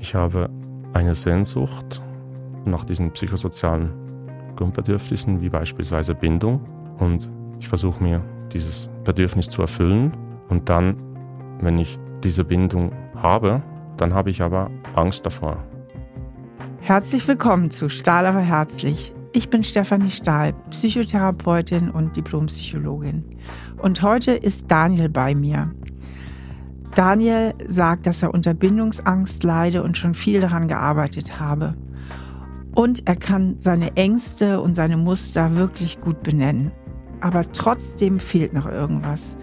Ich habe eine Sehnsucht nach diesen psychosozialen Grundbedürfnissen, wie beispielsweise Bindung. Und ich versuche mir dieses Bedürfnis zu erfüllen. Und dann, wenn ich diese Bindung habe, dann habe ich aber Angst davor. Herzlich willkommen zu Stahl aber herzlich. Ich bin Stefanie Stahl, Psychotherapeutin und Diplompsychologin. Und heute ist Daniel bei mir. Daniel sagt, dass er unter Bindungsangst leide und schon viel daran gearbeitet habe. Und er kann seine Ängste und seine Muster wirklich gut benennen. Aber trotzdem fehlt noch irgendwas.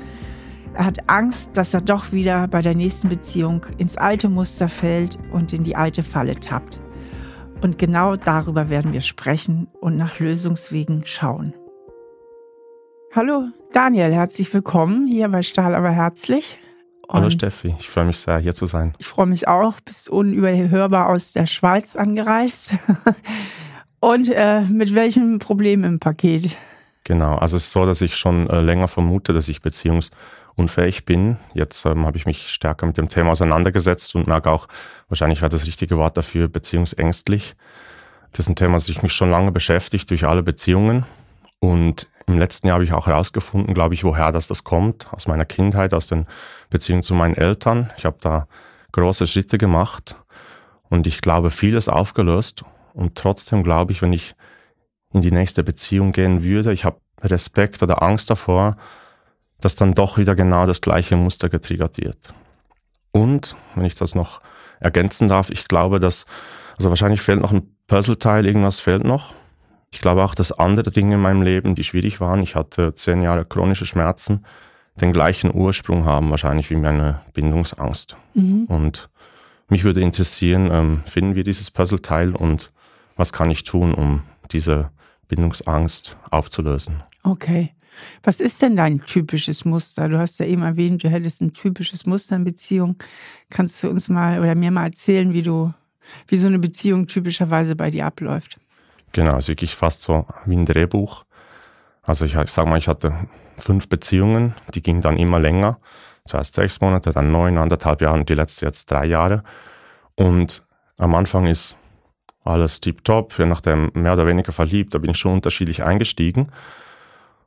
Er hat Angst, dass er doch wieder bei der nächsten Beziehung ins alte Muster fällt und in die alte Falle tappt. Und genau darüber werden wir sprechen und nach Lösungswegen schauen. Hallo Daniel, herzlich willkommen hier bei Stahl aber herzlich. Hallo Steffi, ich freue mich sehr, hier zu sein. Ich freue mich auch, bist unüberhörbar aus der Schweiz angereist. Und äh, mit welchem Problem im Paket? Genau, also es ist so, dass ich schon äh, länger vermute, dass ich beziehungs- unfähig bin. Jetzt ähm, habe ich mich stärker mit dem Thema auseinandergesetzt und merke auch, wahrscheinlich wäre das richtige Wort dafür, beziehungsängstlich. Das ist ein Thema, das sich mich schon lange beschäftigt durch alle Beziehungen. Und im letzten Jahr habe ich auch herausgefunden, glaube ich, woher das, das kommt. Aus meiner Kindheit, aus den Beziehungen zu meinen Eltern. Ich habe da große Schritte gemacht und ich glaube, vieles aufgelöst. Und trotzdem glaube ich, wenn ich in die nächste Beziehung gehen würde, ich habe Respekt oder Angst davor, dass dann doch wieder genau das gleiche Muster getriggert wird. Und, wenn ich das noch ergänzen darf, ich glaube, dass, also wahrscheinlich fehlt noch ein Puzzleteil, irgendwas fehlt noch. Ich glaube auch, dass andere Dinge in meinem Leben, die schwierig waren, ich hatte zehn Jahre chronische Schmerzen, den gleichen Ursprung haben, wahrscheinlich wie meine Bindungsangst. Mhm. Und mich würde interessieren, ähm, finden wir dieses Puzzleteil und was kann ich tun, um diese Bindungsangst aufzulösen? Okay. Was ist denn dein typisches Muster? Du hast ja eben erwähnt, du hättest ein typisches Muster in Beziehung. Kannst du uns mal oder mir mal erzählen, wie du, wie so eine Beziehung typischerweise bei dir abläuft? Genau, ist wirklich fast so wie ein Drehbuch. Also ich, ich sag mal, ich hatte fünf Beziehungen, die gingen dann immer länger. Zuerst sechs Monate, dann neun, anderthalb Jahre und die letzte jetzt drei Jahre. Und am Anfang ist alles tiptop, je nachdem mehr oder weniger verliebt, da bin ich schon unterschiedlich eingestiegen.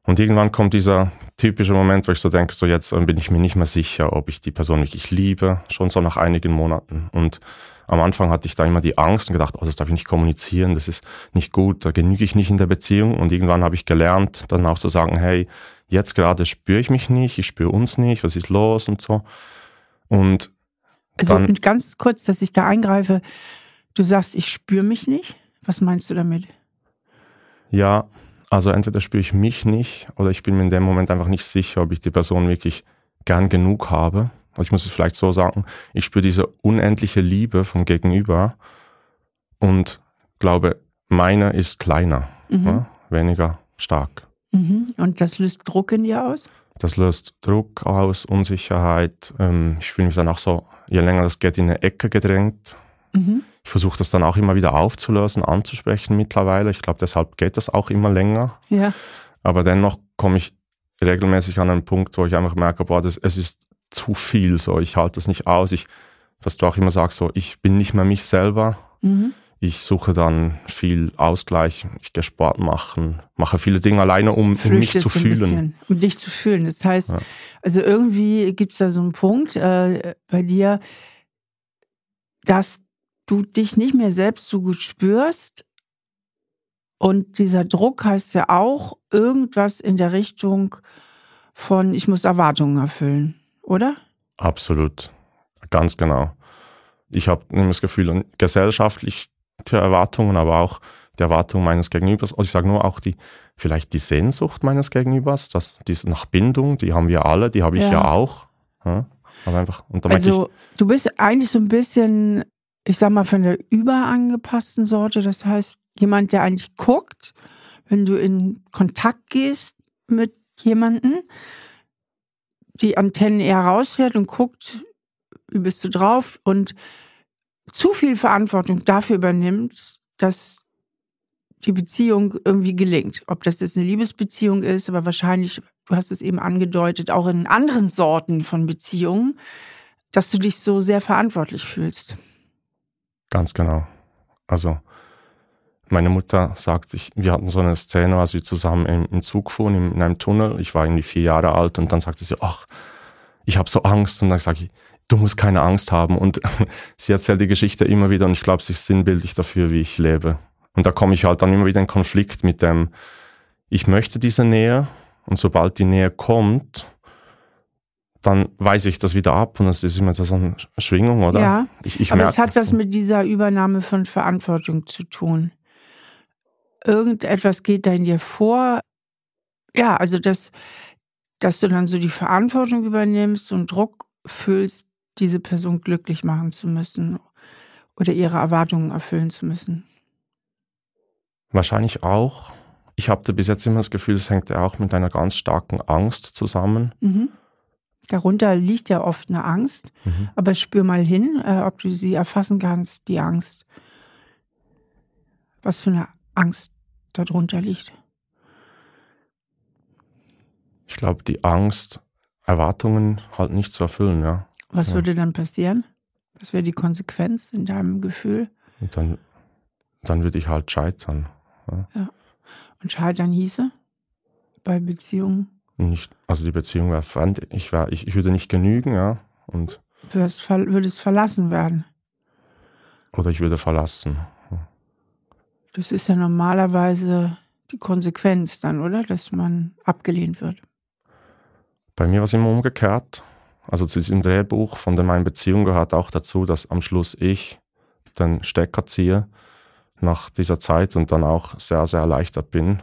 Und irgendwann kommt dieser typische Moment, wo ich so denke, so jetzt bin ich mir nicht mehr sicher, ob ich die Person wirklich liebe, schon so nach einigen Monaten. Und am Anfang hatte ich da immer die Angst und gedacht, oh, das darf ich nicht kommunizieren, das ist nicht gut, da genüge ich nicht in der Beziehung. Und irgendwann habe ich gelernt, dann auch zu sagen, hey, jetzt gerade spüre ich mich nicht, ich spüre uns nicht, was ist los und so. Und also dann, ganz kurz, dass ich da eingreife. Du sagst, ich spüre mich nicht. Was meinst du damit? Ja, also entweder spüre ich mich nicht oder ich bin mir in dem Moment einfach nicht sicher, ob ich die Person wirklich gern genug habe. Ich muss es vielleicht so sagen, ich spüre diese unendliche Liebe vom Gegenüber und glaube, meine ist kleiner, mhm. ja, weniger stark. Mhm. Und das löst Druck in dir aus? Das löst Druck aus, Unsicherheit. Ähm, ich fühle mich dann auch so, je länger das geht, in eine Ecke gedrängt. Mhm. Ich versuche das dann auch immer wieder aufzulösen, anzusprechen mittlerweile. Ich glaube, deshalb geht das auch immer länger. Ja. Aber dennoch komme ich regelmäßig an einen Punkt, wo ich einfach merke, boah, das, es ist zu viel so. Ich halte das nicht aus. Ich, was du auch immer sagst, so, ich bin nicht mehr mich selber. Mhm. Ich suche dann viel Ausgleich. Ich gehe Sport machen, mache viele Dinge alleine, um, um mich zu fühlen. Bisschen, um dich zu fühlen. Das heißt, ja. also irgendwie gibt es da so einen Punkt äh, bei dir, dass du dich nicht mehr selbst so gut spürst. Und dieser Druck heißt ja auch irgendwas in der Richtung von, ich muss Erwartungen erfüllen, oder? Absolut, ganz genau. Ich habe das Gefühl, gesellschaftlich die Erwartungen, aber auch die Erwartungen meines Gegenübers. Und ich sage nur auch die, vielleicht die Sehnsucht meines Gegenübers, das, die nach Bindung, die haben wir alle, die habe ich ja, ja auch. Ja, aber einfach, also ich, du bist eigentlich so ein bisschen ich sag mal, von der überangepassten Sorte. Das heißt, jemand, der eigentlich guckt, wenn du in Kontakt gehst mit jemandem, die Antennen eher rausfährt und guckt, wie bist du drauf und zu viel Verantwortung dafür übernimmt, dass die Beziehung irgendwie gelingt. Ob das jetzt eine Liebesbeziehung ist, aber wahrscheinlich, du hast es eben angedeutet, auch in anderen Sorten von Beziehungen, dass du dich so sehr verantwortlich fühlst. Ganz genau. Also meine Mutter sagt, ich, wir hatten so eine Szene, als wir zusammen im, im Zug fuhren, in, in, einem Tunnel. Ich war irgendwie vier Jahre alt und dann sagte sie, ach, ich habe so Angst. Und dann sage ich, du musst keine Angst haben. Und sie erzählt die Geschichte immer wieder und ich glaube, sie ist sinnbildlich dafür, wie ich lebe. Und da komme ich halt dann immer wieder in Konflikt mit dem, ich möchte diese Nähe und sobald die Nähe kommt, dann weise ich das wieder ab und das ist immer so eine Schwingung, oder? Ja, ich, ich aber es hat was mit dieser Übernahme von Verantwortung zu tun. Irgendetwas geht da in dir vor. Ja, also das, dass du dann so die Verantwortung übernimmst und Druck fühlst, diese Person glücklich machen zu müssen oder ihre Erwartungen erfüllen zu müssen. Wahrscheinlich auch. Ich habe bis jetzt immer das Gefühl, es hängt ja auch mit einer ganz starken Angst zusammen. Mhm. Darunter liegt ja oft eine Angst, mhm. aber spür mal hin, äh, ob du sie erfassen kannst, die Angst. Was für eine Angst darunter liegt. Ich glaube, die Angst, Erwartungen halt nicht zu erfüllen, ja. Was ja. würde dann passieren? Was wäre die Konsequenz in deinem Gefühl? Und dann, dann würde ich halt scheitern. Ja. ja. Und scheitern hieße bei Beziehungen? Nicht, also die Beziehung wäre fremd. Ich, wär, ich, ich würde nicht genügen, ja. Und du würdest verlassen werden. Oder ich würde verlassen. Das ist ja normalerweise die Konsequenz dann, oder? Dass man abgelehnt wird. Bei mir war es immer umgekehrt. Also zu diesem Drehbuch von der meinen Beziehung gehört auch dazu, dass am Schluss ich den Stecker ziehe nach dieser Zeit und dann auch sehr, sehr erleichtert bin.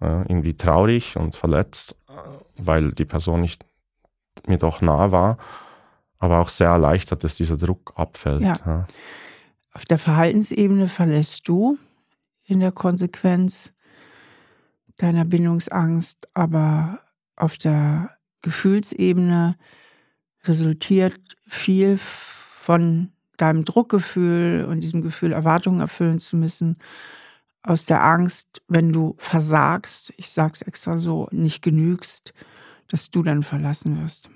Äh, irgendwie traurig und verletzt, weil die Person nicht mir doch nah war, aber auch sehr erleichtert, dass dieser Druck abfällt. Ja. Ja. Auf der Verhaltensebene verlässt du in der Konsequenz deiner Bindungsangst, aber auf der Gefühlsebene resultiert viel von deinem Druckgefühl und diesem Gefühl, Erwartungen erfüllen zu müssen, aus der Angst, wenn du versagst, ich sag's extra so, nicht genügst, dass du dann verlassen wirst.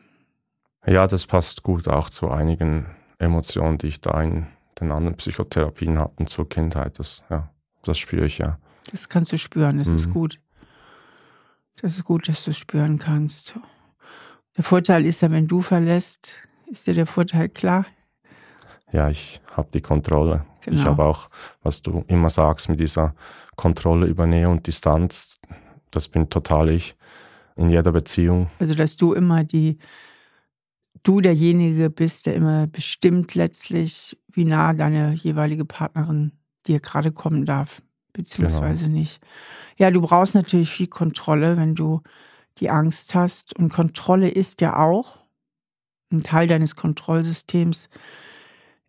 Ja, das passt gut auch zu einigen Emotionen, die ich da in den anderen Psychotherapien hatte zur Kindheit. Das, ja, das spüre ich ja. Das kannst du spüren, das mhm. ist gut. Das ist gut, dass du es spüren kannst. Der Vorteil ist ja, wenn du verlässt, ist dir der Vorteil klar? Ja, ich habe die Kontrolle. Genau. Ich habe auch, was du immer sagst, mit dieser Kontrolle über Nähe und Distanz, das bin total ich in jeder Beziehung. Also, dass du immer die, du derjenige bist, der immer bestimmt letztlich, wie nah deine jeweilige Partnerin dir gerade kommen darf, beziehungsweise genau. nicht. Ja, du brauchst natürlich viel Kontrolle, wenn du die Angst hast. Und Kontrolle ist ja auch ein Teil deines Kontrollsystems,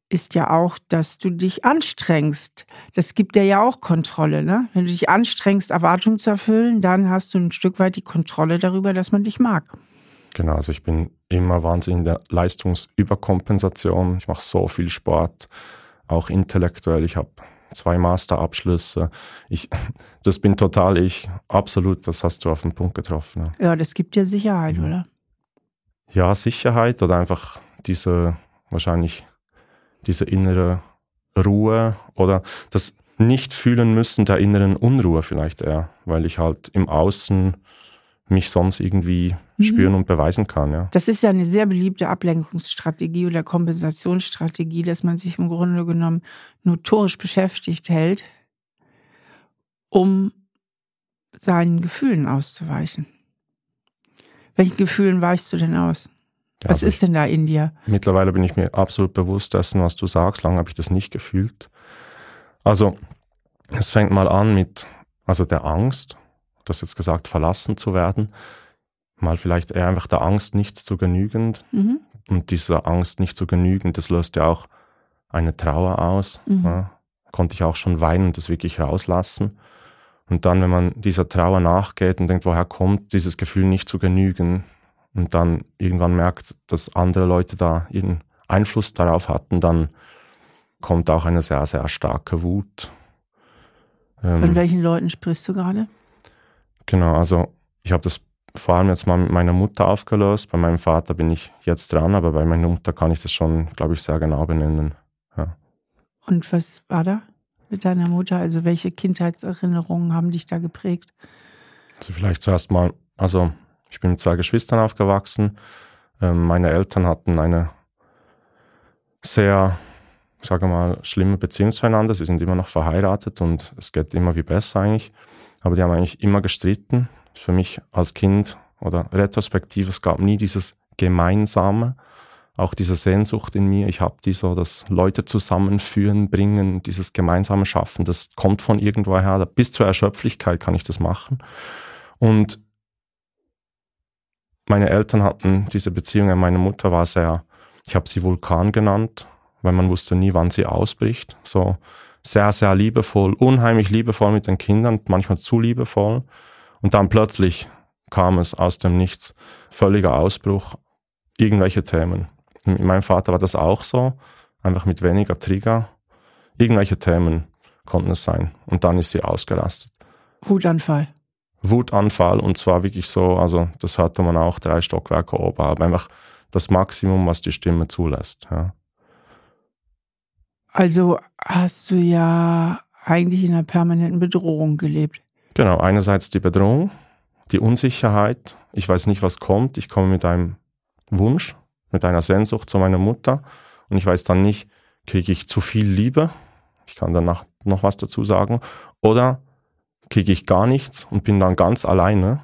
ist ja auch, dass du dich anstrengst. Das gibt dir ja auch Kontrolle. Ne? Wenn du dich anstrengst, Erwartungen zu erfüllen, dann hast du ein Stück weit die Kontrolle darüber, dass man dich mag. Genau, also ich bin immer wahnsinnig in der Leistungsüberkompensation. Ich mache so viel Sport, auch intellektuell. Ich habe zwei Masterabschlüsse. Ich, das bin total ich. Absolut, das hast du auf den Punkt getroffen. Ja, ja das gibt dir Sicherheit, mhm. oder? Ja, Sicherheit oder einfach diese wahrscheinlich diese innere Ruhe oder das nicht fühlen müssen der inneren Unruhe vielleicht eher, weil ich halt im Außen mich sonst irgendwie mhm. spüren und beweisen kann. Ja. Das ist ja eine sehr beliebte Ablenkungsstrategie oder Kompensationsstrategie, dass man sich im Grunde genommen notorisch beschäftigt hält, um seinen Gefühlen auszuweichen. Welchen Gefühlen weichst du denn aus? Ja, was also ist denn da in dir? Mittlerweile bin ich mir absolut bewusst dessen, was du sagst. Lange habe ich das nicht gefühlt. Also, es fängt mal an mit also der Angst, du hast jetzt gesagt, verlassen zu werden. Mal vielleicht eher einfach der Angst nicht zu genügend. Mhm. Und dieser Angst nicht zu genügen, das löst ja auch eine Trauer aus. Mhm. Ja. Konnte ich auch schon weinen und das wirklich rauslassen. Und dann, wenn man dieser Trauer nachgeht und denkt, woher kommt dieses Gefühl nicht zu genügen, und dann irgendwann merkt, dass andere Leute da ihren Einfluss darauf hatten, dann kommt auch eine sehr, sehr starke Wut. Von ähm, welchen Leuten sprichst du gerade? Genau, also ich habe das vor allem jetzt mal mit meiner Mutter aufgelöst. Bei meinem Vater bin ich jetzt dran, aber bei meiner Mutter kann ich das schon, glaube ich, sehr genau benennen. Ja. Und was war da mit deiner Mutter? Also welche Kindheitserinnerungen haben dich da geprägt? Also vielleicht zuerst mal, also ich bin mit zwei Geschwistern aufgewachsen. Ähm, meine Eltern hatten eine sehr, sage mal, schlimme Beziehung zueinander. Sie sind immer noch verheiratet und es geht immer wie besser eigentlich. Aber die haben eigentlich immer gestritten. Für mich als Kind oder retrospektiv, es gab nie dieses Gemeinsame, auch diese Sehnsucht in mir. Ich habe die so, das Leute zusammenführen, bringen, dieses gemeinsame Schaffen, das kommt von irgendwoher. Bis zur Erschöpflichkeit kann ich das machen. Und meine Eltern hatten diese Beziehung, meine Mutter war sehr, ich habe sie Vulkan genannt, weil man wusste nie, wann sie ausbricht. So sehr, sehr liebevoll, unheimlich liebevoll mit den Kindern, manchmal zu liebevoll. Und dann plötzlich kam es aus dem Nichts, völliger Ausbruch, irgendwelche Themen. Mit meinem Vater war das auch so, einfach mit weniger Trigger. Irgendwelche Themen konnten es sein. Und dann ist sie ausgerastet. Wutanfall. Wutanfall und zwar wirklich so, also das hörte man auch drei Stockwerke oben, aber einfach das Maximum, was die Stimme zulässt. Ja. Also hast du ja eigentlich in einer permanenten Bedrohung gelebt. Genau, einerseits die Bedrohung, die Unsicherheit, ich weiß nicht, was kommt, ich komme mit einem Wunsch, mit einer Sehnsucht zu meiner Mutter. Und ich weiß dann nicht, kriege ich zu viel Liebe, ich kann danach noch was dazu sagen, oder kriege ich gar nichts und bin dann ganz alleine.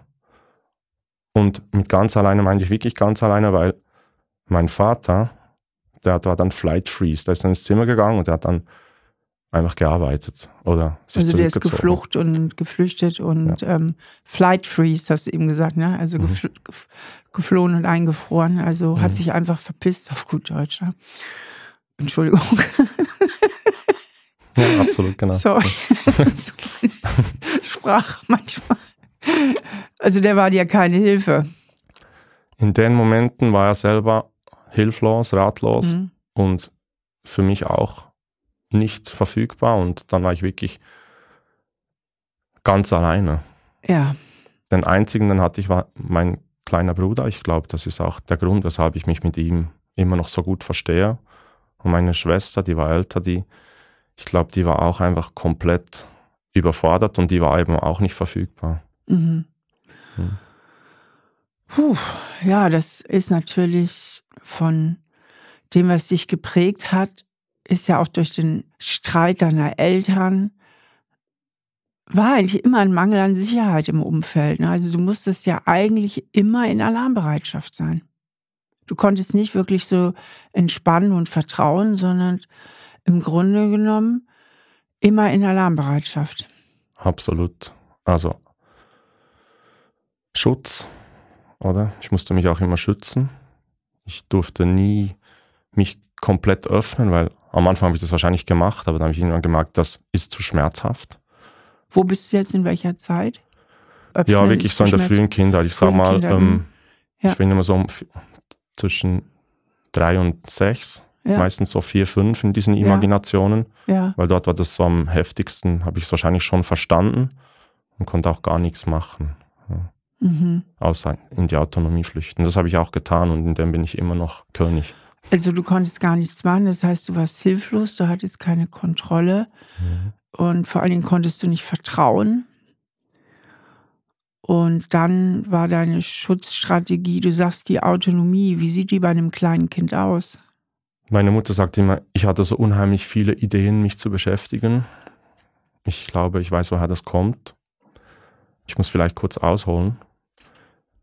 Und mit ganz alleine meine ich wirklich ganz alleine, weil mein Vater, der war dann Flight Freeze, der ist dann ins Zimmer gegangen und der hat dann einfach gearbeitet oder sich Also der ist geflucht und geflüchtet und ja. ähm, Flight Freeze, hast du eben gesagt, ne? Also mhm. gefl geflohen und eingefroren. Also mhm. hat sich einfach verpisst auf gut Deutsch. Ne? Entschuldigung. Ja, absolut, genau. Sorry. Sprache manchmal. Also der war dir keine Hilfe. In den Momenten war er selber hilflos, ratlos mhm. und für mich auch nicht verfügbar und dann war ich wirklich ganz alleine. Ja. Den einzigen, den hatte ich, war mein kleiner Bruder. Ich glaube, das ist auch der Grund, weshalb ich mich mit ihm immer noch so gut verstehe. Und meine Schwester, die war älter, die, ich glaube, die war auch einfach komplett überfordert und die war eben auch nicht verfügbar. Mhm. Hm. Puh, ja, das ist natürlich von dem, was dich geprägt hat, ist ja auch durch den Streit deiner Eltern, war eigentlich immer ein Mangel an Sicherheit im Umfeld. Ne? Also du musstest ja eigentlich immer in Alarmbereitschaft sein. Du konntest nicht wirklich so entspannen und vertrauen, sondern im Grunde genommen immer in Alarmbereitschaft. Absolut. Also Schutz, oder? Ich musste mich auch immer schützen. Ich durfte nie mich komplett öffnen, weil am Anfang habe ich das wahrscheinlich gemacht, aber dann habe ich irgendwann gemerkt, das ist zu schmerzhaft. Wo bist du jetzt in welcher Zeit? Öffnen ja, wirklich so in der frühen Kindheit. Ich sage mal, ähm, ja. ich bin immer so um, zwischen drei und sechs ja. Meistens so vier, fünf in diesen Imaginationen. Ja. Weil dort war das so am heftigsten, habe ich es wahrscheinlich schon verstanden und konnte auch gar nichts machen. Mhm. Außer in die Autonomie flüchten. Das habe ich auch getan und in dem bin ich immer noch König. Also du konntest gar nichts machen, das heißt, du warst hilflos, du hattest keine Kontrolle mhm. und vor allen Dingen konntest du nicht vertrauen. Und dann war deine Schutzstrategie, du sagst die Autonomie, wie sieht die bei einem kleinen Kind aus? Meine Mutter sagt immer, ich hatte so unheimlich viele Ideen, mich zu beschäftigen. Ich glaube, ich weiß, woher das kommt. Ich muss vielleicht kurz ausholen.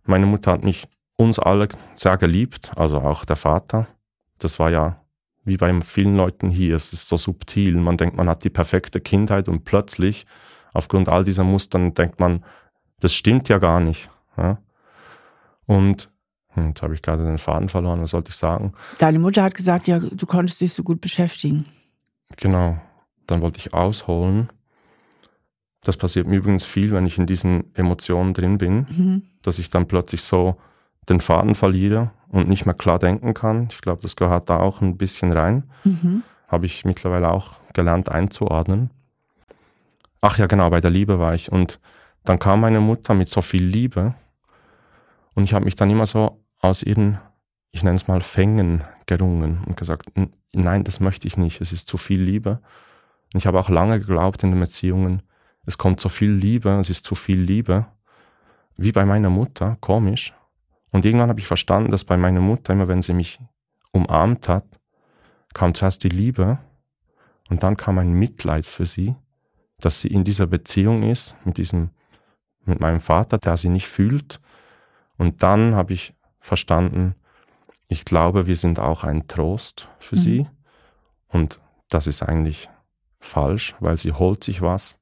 Meine Mutter hat mich uns alle sehr geliebt, also auch der Vater. Das war ja wie bei vielen Leuten hier, es ist so subtil. Man denkt, man hat die perfekte Kindheit und plötzlich, aufgrund all dieser Mustern, denkt man, das stimmt ja gar nicht. Ja? Und hm, jetzt habe ich gerade den Faden verloren, was sollte ich sagen? Deine Mutter hat gesagt, ja, du konntest dich so gut beschäftigen. Genau. Dann wollte ich ausholen. Das passiert mir übrigens viel, wenn ich in diesen Emotionen drin bin, mhm. dass ich dann plötzlich so den Faden verliere und nicht mehr klar denken kann. Ich glaube, das gehört da auch ein bisschen rein. Mhm. Habe ich mittlerweile auch gelernt einzuordnen. Ach ja, genau, bei der Liebe war ich. Und dann kam meine Mutter mit so viel Liebe und ich habe mich dann immer so aus ihren ich nenne es mal Fängen gerungen und gesagt, nein, das möchte ich nicht, es ist zu viel Liebe. Und ich habe auch lange geglaubt in den Beziehungen, es kommt so viel Liebe, es ist zu viel Liebe, wie bei meiner Mutter, komisch. Und irgendwann habe ich verstanden, dass bei meiner Mutter, immer wenn sie mich umarmt hat, kam zuerst die Liebe und dann kam ein Mitleid für sie, dass sie in dieser Beziehung ist, mit diesem, mit meinem Vater, der sie nicht fühlt. Und dann habe ich verstanden, ich glaube, wir sind auch ein Trost für mhm. sie. Und das ist eigentlich falsch, weil sie holt sich was,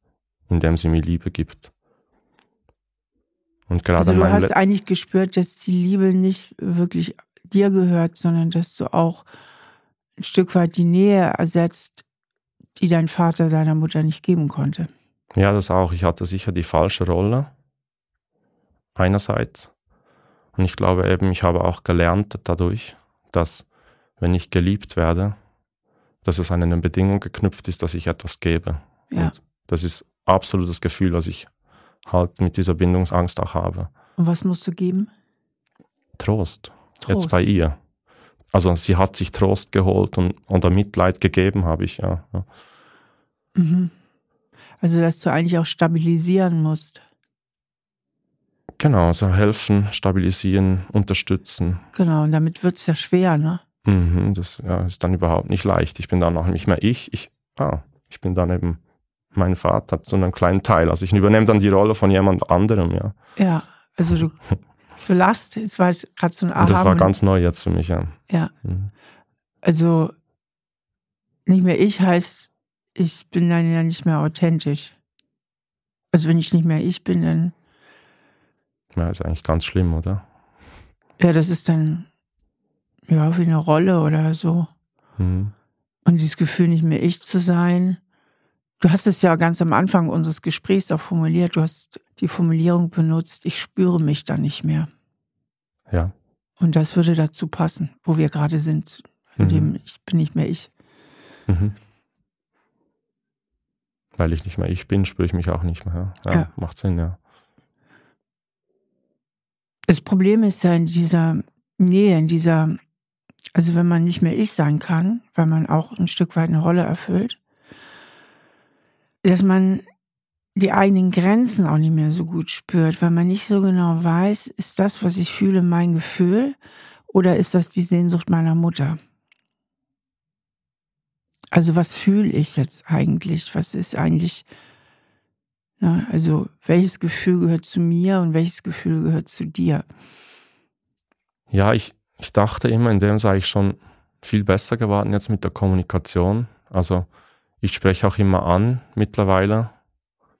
indem sie mir Liebe gibt. Und gerade also du hast Le eigentlich gespürt, dass die Liebe nicht wirklich dir gehört, sondern dass du auch ein Stück weit die Nähe ersetzt, die dein Vater deiner Mutter nicht geben konnte. Ja, das auch. Ich hatte sicher die falsche Rolle. Einerseits. Und ich glaube eben, ich habe auch gelernt dadurch, dass wenn ich geliebt werde, dass es an eine Bedingung geknüpft ist, dass ich etwas gebe. Ja. Und das ist absolutes Gefühl, was ich halt mit dieser Bindungsangst auch habe. Und was musst du geben? Trost. Trost. Jetzt bei ihr. Also sie hat sich Trost geholt und oder Mitleid gegeben, habe ich, ja. ja. Mhm. Also dass du eigentlich auch stabilisieren musst. Genau, also helfen, stabilisieren, unterstützen. Genau, und damit wird es ja schwer, ne? Mhm, das ja, ist dann überhaupt nicht leicht. Ich bin dann auch nicht mehr ich. Ich, ah, ich bin dann eben mein Vater so einen kleinen Teil. Also ich übernehme dann die Rolle von jemand anderem, ja. Ja, also du, du lachst, jetzt war es gerade so ein Aha. Das war ganz neu jetzt für mich, ja. Ja. Mhm. Also nicht mehr ich heißt, ich bin dann ja nicht mehr authentisch. Also wenn ich nicht mehr ich bin, dann ja, ist eigentlich ganz schlimm, oder? Ja, das ist dann ja wie eine Rolle oder so. Mhm. Und dieses Gefühl, nicht mehr ich zu sein. Du hast es ja ganz am Anfang unseres Gesprächs auch formuliert. Du hast die Formulierung benutzt, ich spüre mich da nicht mehr. Ja. Und das würde dazu passen, wo wir gerade sind. In mhm. dem ich bin nicht mehr ich. Mhm. Weil ich nicht mehr ich bin, spüre ich mich auch nicht mehr. Ja, ja. macht Sinn, ja. Das Problem ist ja in dieser Nähe, in dieser, also wenn man nicht mehr ich sein kann, weil man auch ein Stück weit eine Rolle erfüllt, dass man die eigenen Grenzen auch nicht mehr so gut spürt, weil man nicht so genau weiß, ist das, was ich fühle, mein Gefühl oder ist das die Sehnsucht meiner Mutter? Also was fühle ich jetzt eigentlich? Was ist eigentlich Ne? Also welches Gefühl gehört zu mir und welches Gefühl gehört zu dir? Ja, ich, ich dachte immer, in dem sei ich schon viel besser geworden jetzt mit der Kommunikation. Also ich spreche auch immer an mittlerweile,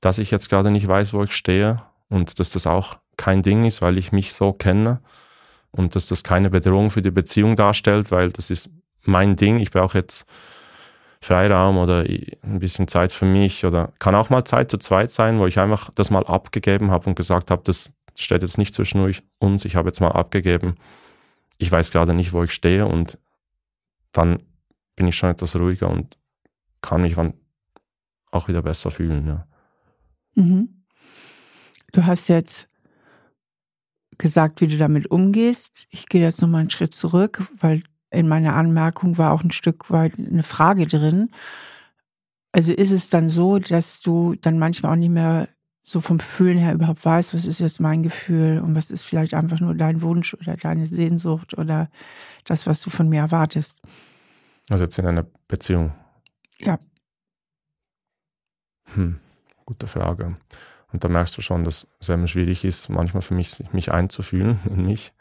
dass ich jetzt gerade nicht weiß, wo ich stehe und dass das auch kein Ding ist, weil ich mich so kenne und dass das keine Bedrohung für die Beziehung darstellt, weil das ist mein Ding. Ich brauche jetzt Freiraum oder ein bisschen Zeit für mich oder kann auch mal Zeit zu zweit sein, wo ich einfach das mal abgegeben habe und gesagt habe, das steht jetzt nicht zwischen uns, ich habe jetzt mal abgegeben. Ich weiß gerade nicht, wo ich stehe und dann bin ich schon etwas ruhiger und kann mich dann auch wieder besser fühlen. Ja. Mhm. Du hast jetzt gesagt, wie du damit umgehst. Ich gehe jetzt nochmal einen Schritt zurück, weil in meiner Anmerkung war auch ein Stück weit eine Frage drin. Also ist es dann so, dass du dann manchmal auch nicht mehr so vom Fühlen her überhaupt weißt, was ist jetzt mein Gefühl und was ist vielleicht einfach nur dein Wunsch oder deine Sehnsucht oder das, was du von mir erwartest. Also jetzt in einer Beziehung. Ja. Hm, gute Frage. Und da merkst du schon, dass es sehr schwierig ist, manchmal für mich, mich einzufühlen in mich.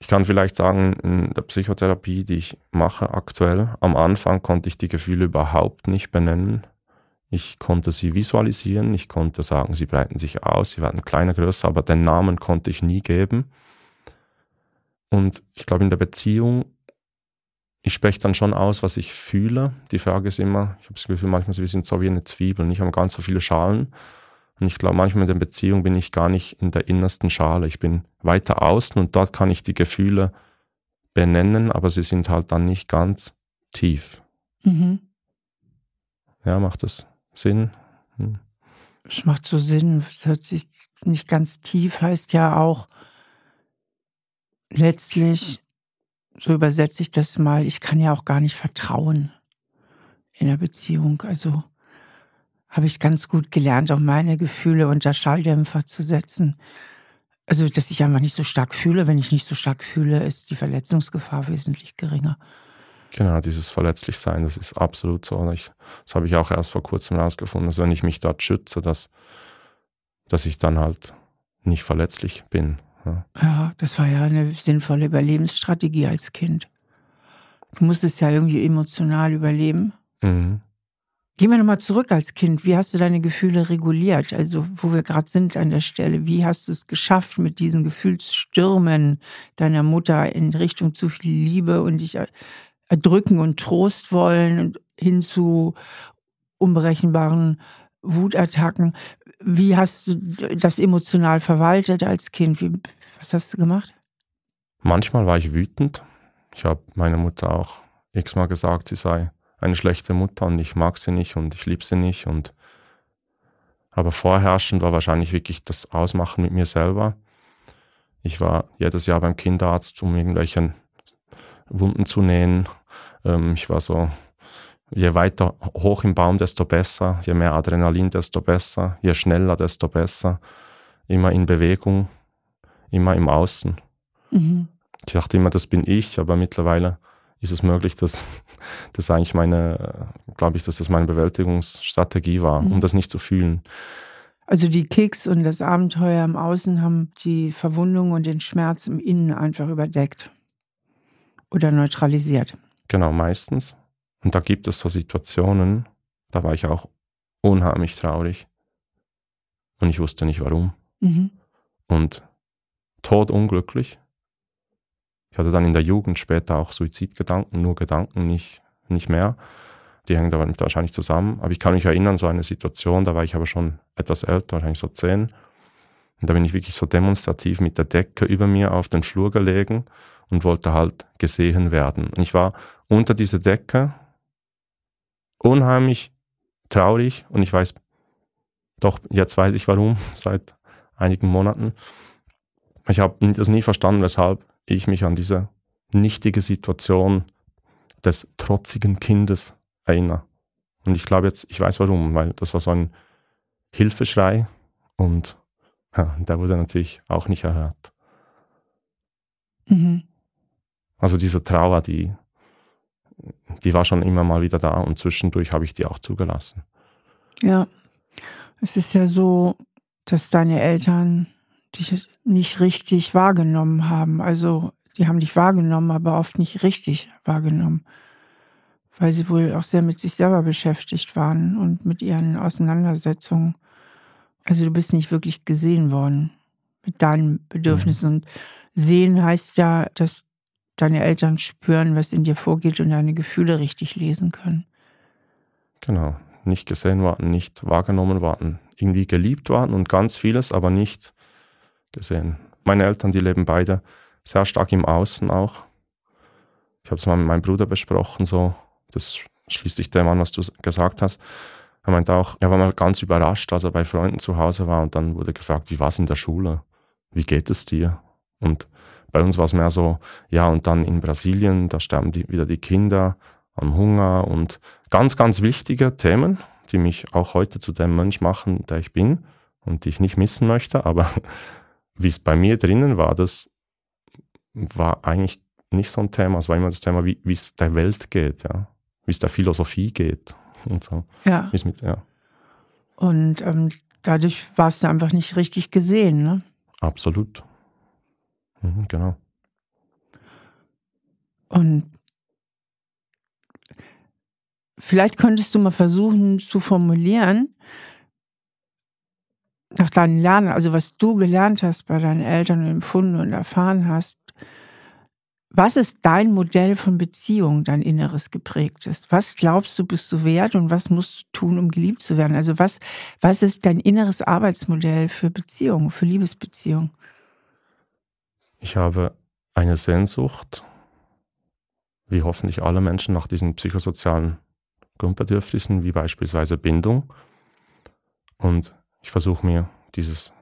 Ich kann vielleicht sagen, in der Psychotherapie, die ich mache aktuell, am Anfang konnte ich die Gefühle überhaupt nicht benennen. Ich konnte sie visualisieren, ich konnte sagen, sie breiten sich aus, sie werden kleiner, größer, aber den Namen konnte ich nie geben. Und ich glaube, in der Beziehung, ich spreche dann schon aus, was ich fühle. Die Frage ist immer, ich habe das Gefühl, manchmal wir sind so wie eine Zwiebel, nicht haben ganz so viele Schalen. Und ich glaube, manchmal in der Beziehung bin ich gar nicht in der innersten Schale. Ich bin weiter außen und dort kann ich die Gefühle benennen, aber sie sind halt dann nicht ganz tief. Mhm. Ja, macht das Sinn? Hm. Es macht so Sinn. Es hört sich nicht ganz tief, heißt ja auch, letztlich, so übersetze ich das mal, ich kann ja auch gar nicht vertrauen in der Beziehung. Also habe ich ganz gut gelernt, auch meine Gefühle unter Schalldämpfer zu setzen. Also, dass ich einfach nicht so stark fühle. Wenn ich nicht so stark fühle, ist die Verletzungsgefahr wesentlich geringer. Genau, dieses Verletzlichsein, das ist absolut so. Ich, das habe ich auch erst vor kurzem herausgefunden, dass wenn ich mich dort schütze, dass, dass ich dann halt nicht verletzlich bin. Ja. ja, das war ja eine sinnvolle Überlebensstrategie als Kind. Du musstest ja irgendwie emotional überleben. Mhm. Gehen wir nochmal zurück als Kind. Wie hast du deine Gefühle reguliert? Also, wo wir gerade sind an der Stelle. Wie hast du es geschafft, mit diesen Gefühlsstürmen deiner Mutter in Richtung zu viel Liebe und dich erdrücken und Trost wollen hin zu unberechenbaren Wutattacken? Wie hast du das emotional verwaltet als Kind? Wie, was hast du gemacht? Manchmal war ich wütend. Ich habe meiner Mutter auch x-mal gesagt, sie sei eine schlechte Mutter und ich mag sie nicht und ich liebe sie nicht. Und aber vorherrschend war wahrscheinlich wirklich das Ausmachen mit mir selber. Ich war jedes Jahr beim Kinderarzt, um irgendwelche Wunden zu nähen. Ähm, ich war so, je weiter hoch im Baum, desto besser. Je mehr Adrenalin, desto besser. Je schneller, desto besser. Immer in Bewegung, immer im Außen. Mhm. Ich dachte immer, das bin ich, aber mittlerweile ist es möglich, dass das eigentlich meine, glaube ich, dass das meine Bewältigungsstrategie war, mhm. um das nicht zu fühlen. Also die Kicks und das Abenteuer im Außen haben die Verwundung und den Schmerz im Innen einfach überdeckt oder neutralisiert. Genau, meistens. Und da gibt es so Situationen, da war ich auch unheimlich traurig und ich wusste nicht warum. Mhm. Und todunglücklich ich hatte dann in der Jugend später auch Suizidgedanken, nur Gedanken, nicht, nicht mehr. Die hängen damit wahrscheinlich zusammen. Aber ich kann mich erinnern, so eine Situation, da war ich aber schon etwas älter, wahrscheinlich so zehn. Und da bin ich wirklich so demonstrativ mit der Decke über mir auf den Flur gelegen und wollte halt gesehen werden. Und ich war unter dieser Decke unheimlich traurig und ich weiß, doch, jetzt weiß ich warum, seit einigen Monaten. Ich habe das nie verstanden, weshalb ich mich an diese nichtige Situation des trotzigen Kindes erinnere. Und ich glaube jetzt, ich weiß warum, weil das war so ein Hilfeschrei und ja, der wurde natürlich auch nicht erhört. Mhm. Also diese Trauer, die, die war schon immer mal wieder da und zwischendurch habe ich die auch zugelassen. Ja, es ist ja so, dass deine Eltern dich nicht richtig wahrgenommen haben. Also die haben dich wahrgenommen, aber oft nicht richtig wahrgenommen, weil sie wohl auch sehr mit sich selber beschäftigt waren und mit ihren Auseinandersetzungen. Also du bist nicht wirklich gesehen worden mit deinen Bedürfnissen. Mhm. Und sehen heißt ja, dass deine Eltern spüren, was in dir vorgeht und deine Gefühle richtig lesen können. Genau, nicht gesehen worden, nicht wahrgenommen worden, irgendwie geliebt worden und ganz vieles, aber nicht gesehen. Meine Eltern, die leben beide sehr stark im Außen auch. Ich habe es mal mit meinem Bruder besprochen, so, das schließt sich dem an, was du gesagt hast. Er meinte auch, er war mal ganz überrascht, als er bei Freunden zu Hause war und dann wurde gefragt, wie war es in der Schule? Wie geht es dir? Und bei uns war es mehr so, ja, und dann in Brasilien, da sterben die, wieder die Kinder an Hunger und ganz, ganz wichtige Themen, die mich auch heute zu dem Mensch machen, der ich bin und die ich nicht missen möchte. Aber wie es bei mir drinnen war, das war eigentlich nicht so ein Thema. Es war immer das Thema, wie es der Welt geht, ja. Wie es der Philosophie geht und so. Ja. Mit, ja. Und ähm, dadurch warst du einfach nicht richtig gesehen, ne? Absolut. Mhm, genau. Und vielleicht könntest du mal versuchen zu formulieren, nach deinen Lernen, also was du gelernt hast bei deinen Eltern und empfunden und erfahren hast, was ist dein Modell von Beziehung, dein inneres geprägtes? Was glaubst du, bist du wert und was musst du tun, um geliebt zu werden? Also was, was ist dein inneres Arbeitsmodell für Beziehung, für Liebesbeziehung? Ich habe eine Sehnsucht, wie hoffentlich alle Menschen, nach diesen psychosozialen Grundbedürfnissen, wie beispielsweise Bindung. Und ich versuche mir dieses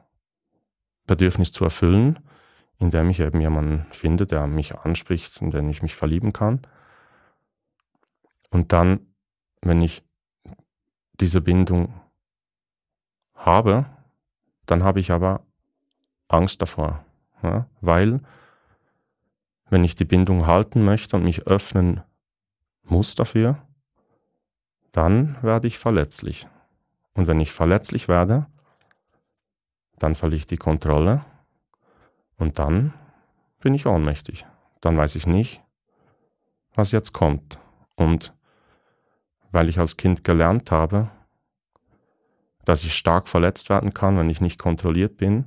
Bedürfnis zu erfüllen, indem ich eben jemanden finde, der mich anspricht, in den ich mich verlieben kann. Und dann, wenn ich diese Bindung habe, dann habe ich aber Angst davor, ja? weil wenn ich die Bindung halten möchte und mich öffnen muss dafür, dann werde ich verletzlich. Und wenn ich verletzlich werde, dann verliere ich die Kontrolle und dann bin ich ohnmächtig. Dann weiß ich nicht, was jetzt kommt. Und weil ich als Kind gelernt habe, dass ich stark verletzt werden kann, wenn ich nicht kontrolliert bin,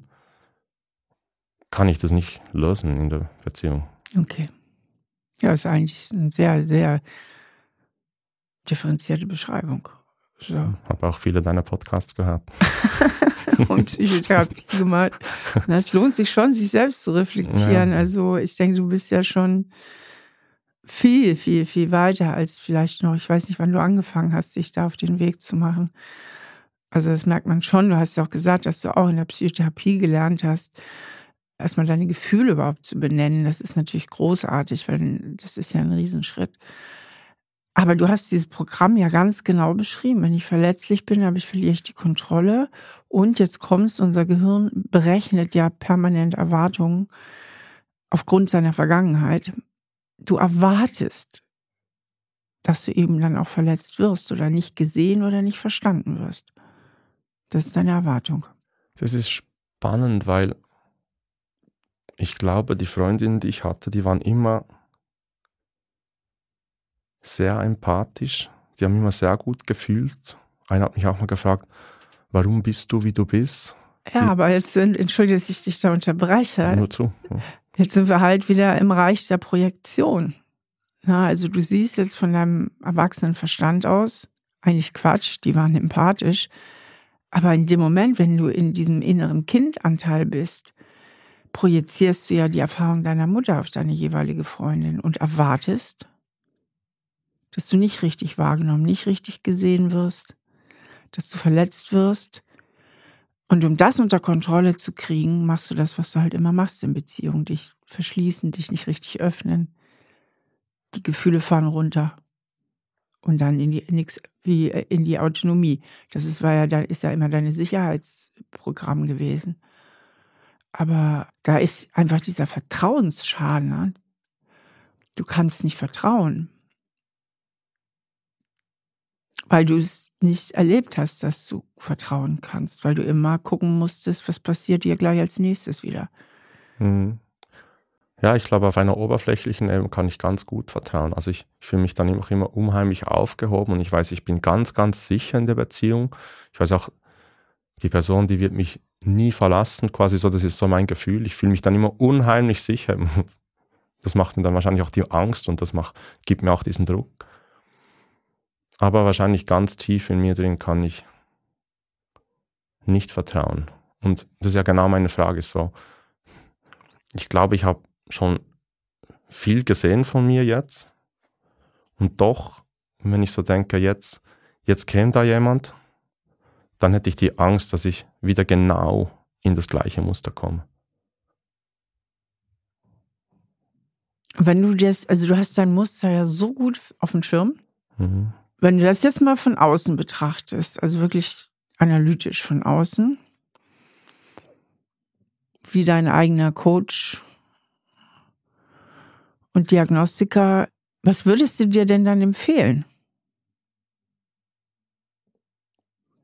kann ich das nicht lösen in der Beziehung. Okay. Ja, ist eigentlich eine sehr, sehr differenzierte Beschreibung. So. Habe auch viele deiner Podcasts gehört. und Psychotherapie gemacht. Es lohnt sich schon, sich selbst zu reflektieren. Ja. Also ich denke, du bist ja schon viel, viel, viel weiter als vielleicht noch. Ich weiß nicht, wann du angefangen hast, dich da auf den Weg zu machen. Also das merkt man schon. Du hast ja auch gesagt, dass du auch in der Psychotherapie gelernt hast, erstmal deine Gefühle überhaupt zu benennen. Das ist natürlich großartig, weil das ist ja ein Riesenschritt. Aber du hast dieses Programm ja ganz genau beschrieben. Wenn ich verletzlich bin, habe ich verliere ich die Kontrolle. Und jetzt kommst, unser Gehirn berechnet ja permanent Erwartungen aufgrund seiner Vergangenheit. Du erwartest, dass du eben dann auch verletzt wirst oder nicht gesehen oder nicht verstanden wirst. Das ist deine Erwartung. Das ist spannend, weil ich glaube, die Freundinnen, die ich hatte, die waren immer sehr empathisch. Die haben immer sehr gut gefühlt. Einer hat mich auch mal gefragt, warum bist du, wie du bist? Ja, die, aber jetzt sind, entschuldige, dass ich dich da unterbreche. Nur zu. Ja. Jetzt sind wir halt wieder im Reich der Projektion. Na, also du siehst jetzt von deinem erwachsenen Verstand aus, eigentlich Quatsch, die waren empathisch. Aber in dem Moment, wenn du in diesem inneren Kindanteil bist, projizierst du ja die Erfahrung deiner Mutter auf deine jeweilige Freundin und erwartest, dass du nicht richtig wahrgenommen, nicht richtig gesehen wirst, dass du verletzt wirst. Und um das unter Kontrolle zu kriegen, machst du das, was du halt immer machst in Beziehungen. Dich verschließen, dich nicht richtig öffnen. Die Gefühle fahren runter. Und dann in die, nix, wie äh, in die Autonomie. Das ist, war ja, ist ja immer deine Sicherheitsprogramm gewesen. Aber da ist einfach dieser Vertrauensschaden. Ne? Du kannst nicht vertrauen weil du es nicht erlebt hast, dass du vertrauen kannst, weil du immer gucken musstest, was passiert dir gleich als nächstes wieder. Mhm. Ja, ich glaube, auf einer oberflächlichen Ebene kann ich ganz gut vertrauen. Also ich, ich fühle mich dann auch immer unheimlich aufgehoben und ich weiß, ich bin ganz, ganz sicher in der Beziehung. Ich weiß auch, die Person, die wird mich nie verlassen, quasi so, das ist so mein Gefühl. Ich fühle mich dann immer unheimlich sicher. Das macht mir dann wahrscheinlich auch die Angst und das macht, gibt mir auch diesen Druck. Aber wahrscheinlich ganz tief in mir drin kann ich nicht vertrauen. Und das ist ja genau meine Frage so. Ich glaube, ich habe schon viel gesehen von mir jetzt. Und doch, wenn ich so denke, jetzt, jetzt käme da jemand, dann hätte ich die Angst, dass ich wieder genau in das gleiche Muster komme. Wenn du das, also du hast dein Muster ja so gut auf dem Schirm. Mhm. Wenn du das jetzt mal von außen betrachtest, also wirklich analytisch von außen, wie dein eigener Coach und Diagnostiker, was würdest du dir denn dann empfehlen?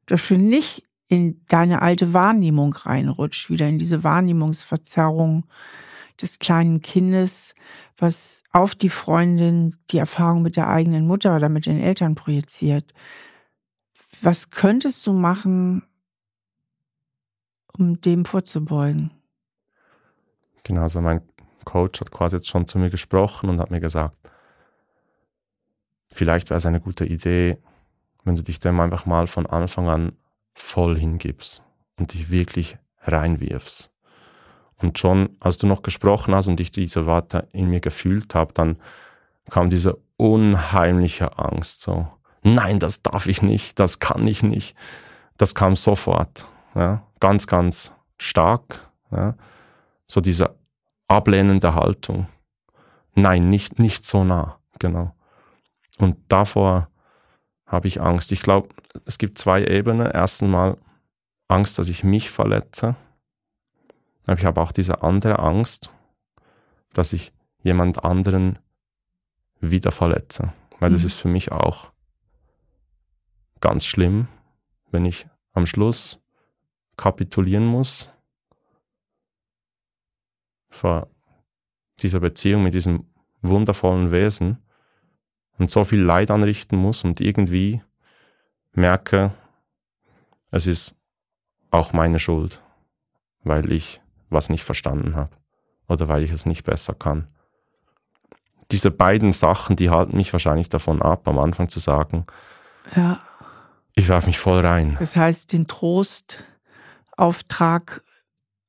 Dass du nicht in deine alte Wahrnehmung reinrutscht, wieder in diese Wahrnehmungsverzerrung, des kleinen Kindes, was auf die Freundin die Erfahrung mit der eigenen Mutter oder mit den Eltern projiziert. Was könntest du machen, um dem vorzubeugen? Genau, also mein Coach hat quasi jetzt schon zu mir gesprochen und hat mir gesagt, vielleicht wäre es eine gute Idee, wenn du dich dem einfach mal von Anfang an voll hingibst und dich wirklich reinwirfst. Und schon, als du noch gesprochen hast und ich diese Worte in mir gefühlt habe, dann kam diese unheimliche Angst. So, nein, das darf ich nicht, das kann ich nicht. Das kam sofort, ja, ganz, ganz stark. Ja. So dieser ablehnende Haltung. Nein, nicht, nicht so nah, genau. Und davor habe ich Angst. Ich glaube, es gibt zwei Ebenen. Erstens mal Angst, dass ich mich verletze. Aber ich habe auch diese andere Angst, dass ich jemand anderen wieder verletze. Weil das mhm. ist für mich auch ganz schlimm, wenn ich am Schluss kapitulieren muss vor dieser Beziehung mit diesem wundervollen Wesen und so viel Leid anrichten muss und irgendwie merke, es ist auch meine Schuld, weil ich was nicht verstanden habe oder weil ich es nicht besser kann. Diese beiden Sachen, die halten mich wahrscheinlich davon ab, am Anfang zu sagen, ja. ich werfe mich voll rein. Das heißt, den Trostauftrag,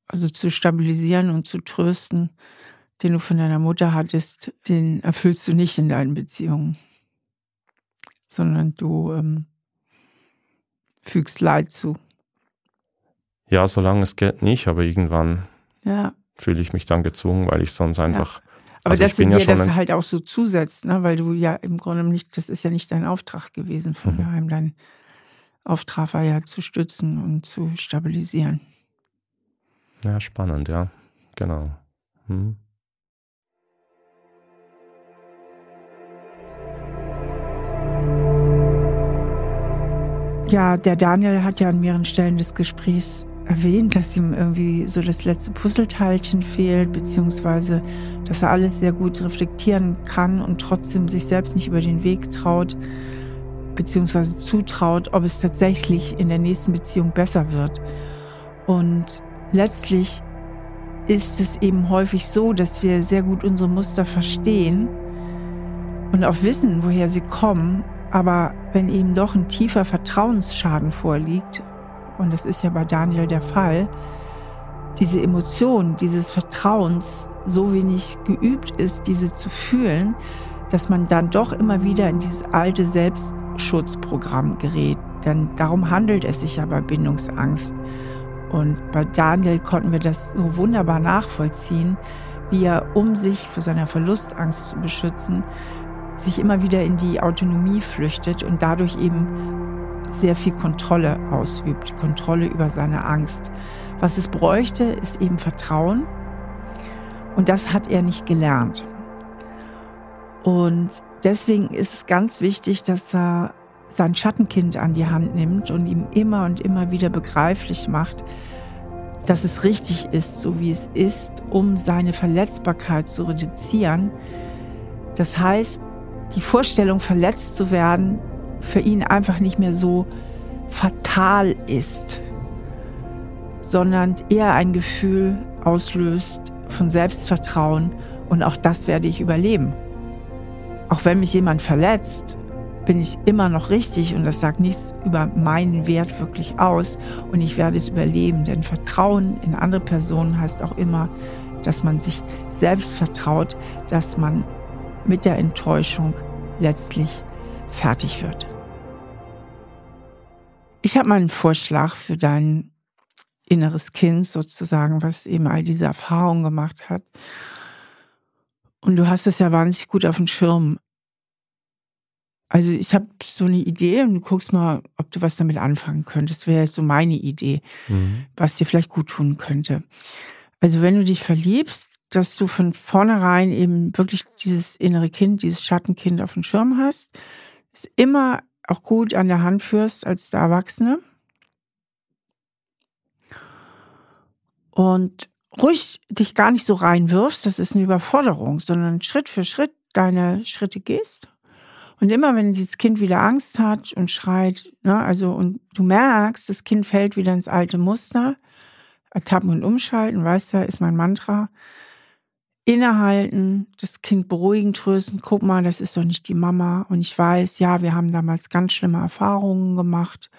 also zu stabilisieren und zu trösten, den du von deiner Mutter hattest, den erfüllst du nicht in deinen Beziehungen, sondern du ähm, fügst Leid zu. Ja, solange es geht nicht, aber irgendwann ja. fühle ich mich dann gezwungen, weil ich sonst einfach. Ja. Aber also dass du dir ja das halt auch so zusetzt, ne? weil du ja im Grunde nicht, das ist ja nicht dein Auftrag gewesen von mhm. daheim. Dein Auftrag war ja zu stützen und zu stabilisieren. Ja, spannend, ja. Genau. Hm. Ja, der Daniel hat ja an mehreren Stellen des Gesprächs erwähnt, dass ihm irgendwie so das letzte Puzzleteilchen fehlt, beziehungsweise dass er alles sehr gut reflektieren kann und trotzdem sich selbst nicht über den Weg traut, beziehungsweise zutraut, ob es tatsächlich in der nächsten Beziehung besser wird. Und letztlich ist es eben häufig so, dass wir sehr gut unsere Muster verstehen und auch wissen, woher sie kommen aber wenn eben doch ein tiefer Vertrauensschaden vorliegt, und das ist ja bei Daniel der Fall, diese Emotion dieses Vertrauens so wenig geübt ist, diese zu fühlen, dass man dann doch immer wieder in dieses alte Selbstschutzprogramm gerät. Denn darum handelt es sich ja bei Bindungsangst. Und bei Daniel konnten wir das so wunderbar nachvollziehen, wie er, um sich vor seiner Verlustangst zu beschützen, sich immer wieder in die Autonomie flüchtet und dadurch eben sehr viel Kontrolle ausübt, Kontrolle über seine Angst. Was es bräuchte, ist eben Vertrauen und das hat er nicht gelernt. Und deswegen ist es ganz wichtig, dass er sein Schattenkind an die Hand nimmt und ihm immer und immer wieder begreiflich macht, dass es richtig ist, so wie es ist, um seine Verletzbarkeit zu reduzieren. Das heißt, die Vorstellung, verletzt zu werden, für ihn einfach nicht mehr so fatal ist, sondern eher ein Gefühl auslöst von Selbstvertrauen und auch das werde ich überleben. Auch wenn mich jemand verletzt, bin ich immer noch richtig und das sagt nichts über meinen Wert wirklich aus und ich werde es überleben, denn Vertrauen in andere Personen heißt auch immer, dass man sich selbst vertraut, dass man mit der Enttäuschung letztlich fertig wird. Ich habe mal einen Vorschlag für dein inneres Kind sozusagen, was eben all diese Erfahrungen gemacht hat. Und du hast es ja wahnsinnig gut auf dem Schirm. Also ich habe so eine Idee und du guckst mal, ob du was damit anfangen könntest. Wäre jetzt so meine Idee, mhm. was dir vielleicht gut tun könnte. Also wenn du dich verliebst, dass du von vornherein eben wirklich dieses innere Kind, dieses Schattenkind auf dem Schirm hast, es immer auch gut an der Hand führst als der Erwachsene. Und ruhig dich gar nicht so reinwirfst, das ist eine Überforderung, sondern Schritt für Schritt deine Schritte gehst. Und immer wenn dieses Kind wieder Angst hat und schreit, ne, also und du merkst, das Kind fällt wieder ins alte Muster, ertappen und umschalten, weißt du, ist mein Mantra, innehalten, das Kind beruhigen, trösten, guck mal, das ist doch nicht die Mama. Und ich weiß, ja, wir haben damals ganz schlimme Erfahrungen gemacht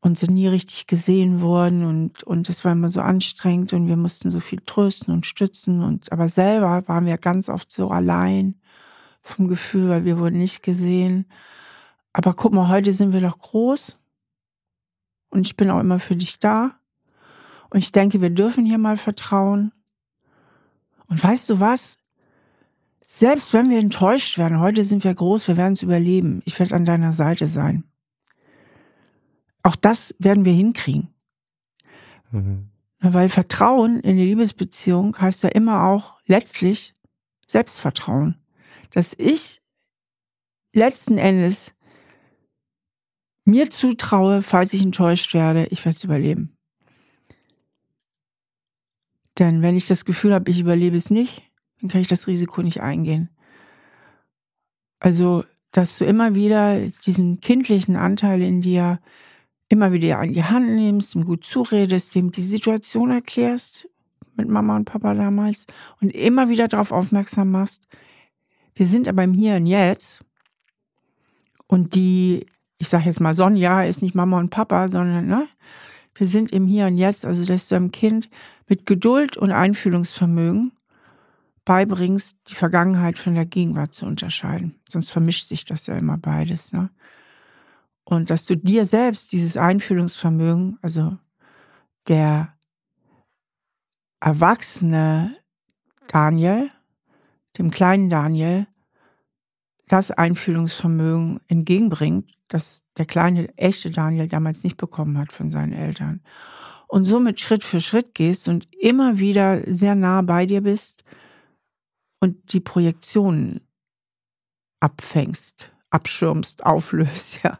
und sind nie richtig gesehen worden und, und es war immer so anstrengend und wir mussten so viel trösten und stützen und, aber selber waren wir ganz oft so allein vom Gefühl, weil wir wurden nicht gesehen. Aber guck mal, heute sind wir doch groß und ich bin auch immer für dich da. Und ich denke, wir dürfen hier mal vertrauen Und weißt du was? Selbst wenn wir enttäuscht werden, heute sind wir groß, wir werden es überleben. Ich werde an deiner Seite sein. Auch das werden wir hinkriegen. Mhm. Weil Vertrauen in die Liebesbeziehung heißt ja immer auch letztlich Selbstvertrauen. Dass ich letzten Endes mir zutraue, falls ich enttäuscht werde, ich werde es überleben. Denn wenn ich das Gefühl habe, ich überlebe es nicht, dann kann ich das Risiko nicht eingehen. Also, dass du immer wieder diesen kindlichen Anteil in dir immer wieder an die Hand nimmst, ihm gut zuredest, dem die Situation erklärst mit Mama und Papa damals und immer wieder darauf aufmerksam machst. Wir sind aber im Hier und Jetzt und die, ich sage jetzt mal, Sonja ist nicht Mama und Papa, sondern ne, wir sind im Hier und Jetzt, also dass du einem Kind mit Geduld und Einfühlungsvermögen beibringst, die Vergangenheit von der Gegenwart zu unterscheiden. Sonst vermischt sich das ja immer beides. Ne? Und dass du dir selbst dieses Einfühlungsvermögen, also der erwachsene Daniel, dem kleinen Daniel, das Einfühlungsvermögen entgegenbringt, das der kleine, echte Daniel damals nicht bekommen hat von seinen Eltern. Und somit Schritt für Schritt gehst und immer wieder sehr nah bei dir bist und die Projektionen abfängst, abschirmst, auflöst, ja.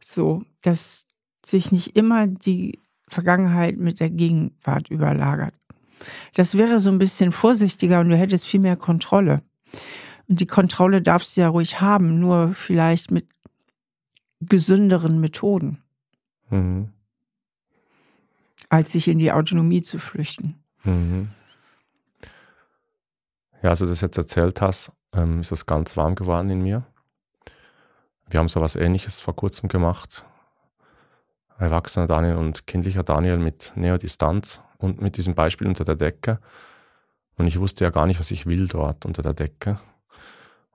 So, dass sich nicht immer die Vergangenheit mit der Gegenwart überlagert. Das wäre so ein bisschen vorsichtiger und du hättest viel mehr Kontrolle. Und die Kontrolle darfst du ja ruhig haben, nur vielleicht mit gesünderen Methoden, mhm. Als sich in die Autonomie zu flüchten. Mhm. Ja, als du das jetzt erzählt hast, ähm, ist das ganz warm geworden in mir. Wir haben so was Ähnliches vor kurzem gemacht. Erwachsener Daniel und kindlicher Daniel mit Neodistanz und mit diesem Beispiel unter der Decke. Und ich wusste ja gar nicht, was ich will dort unter der Decke.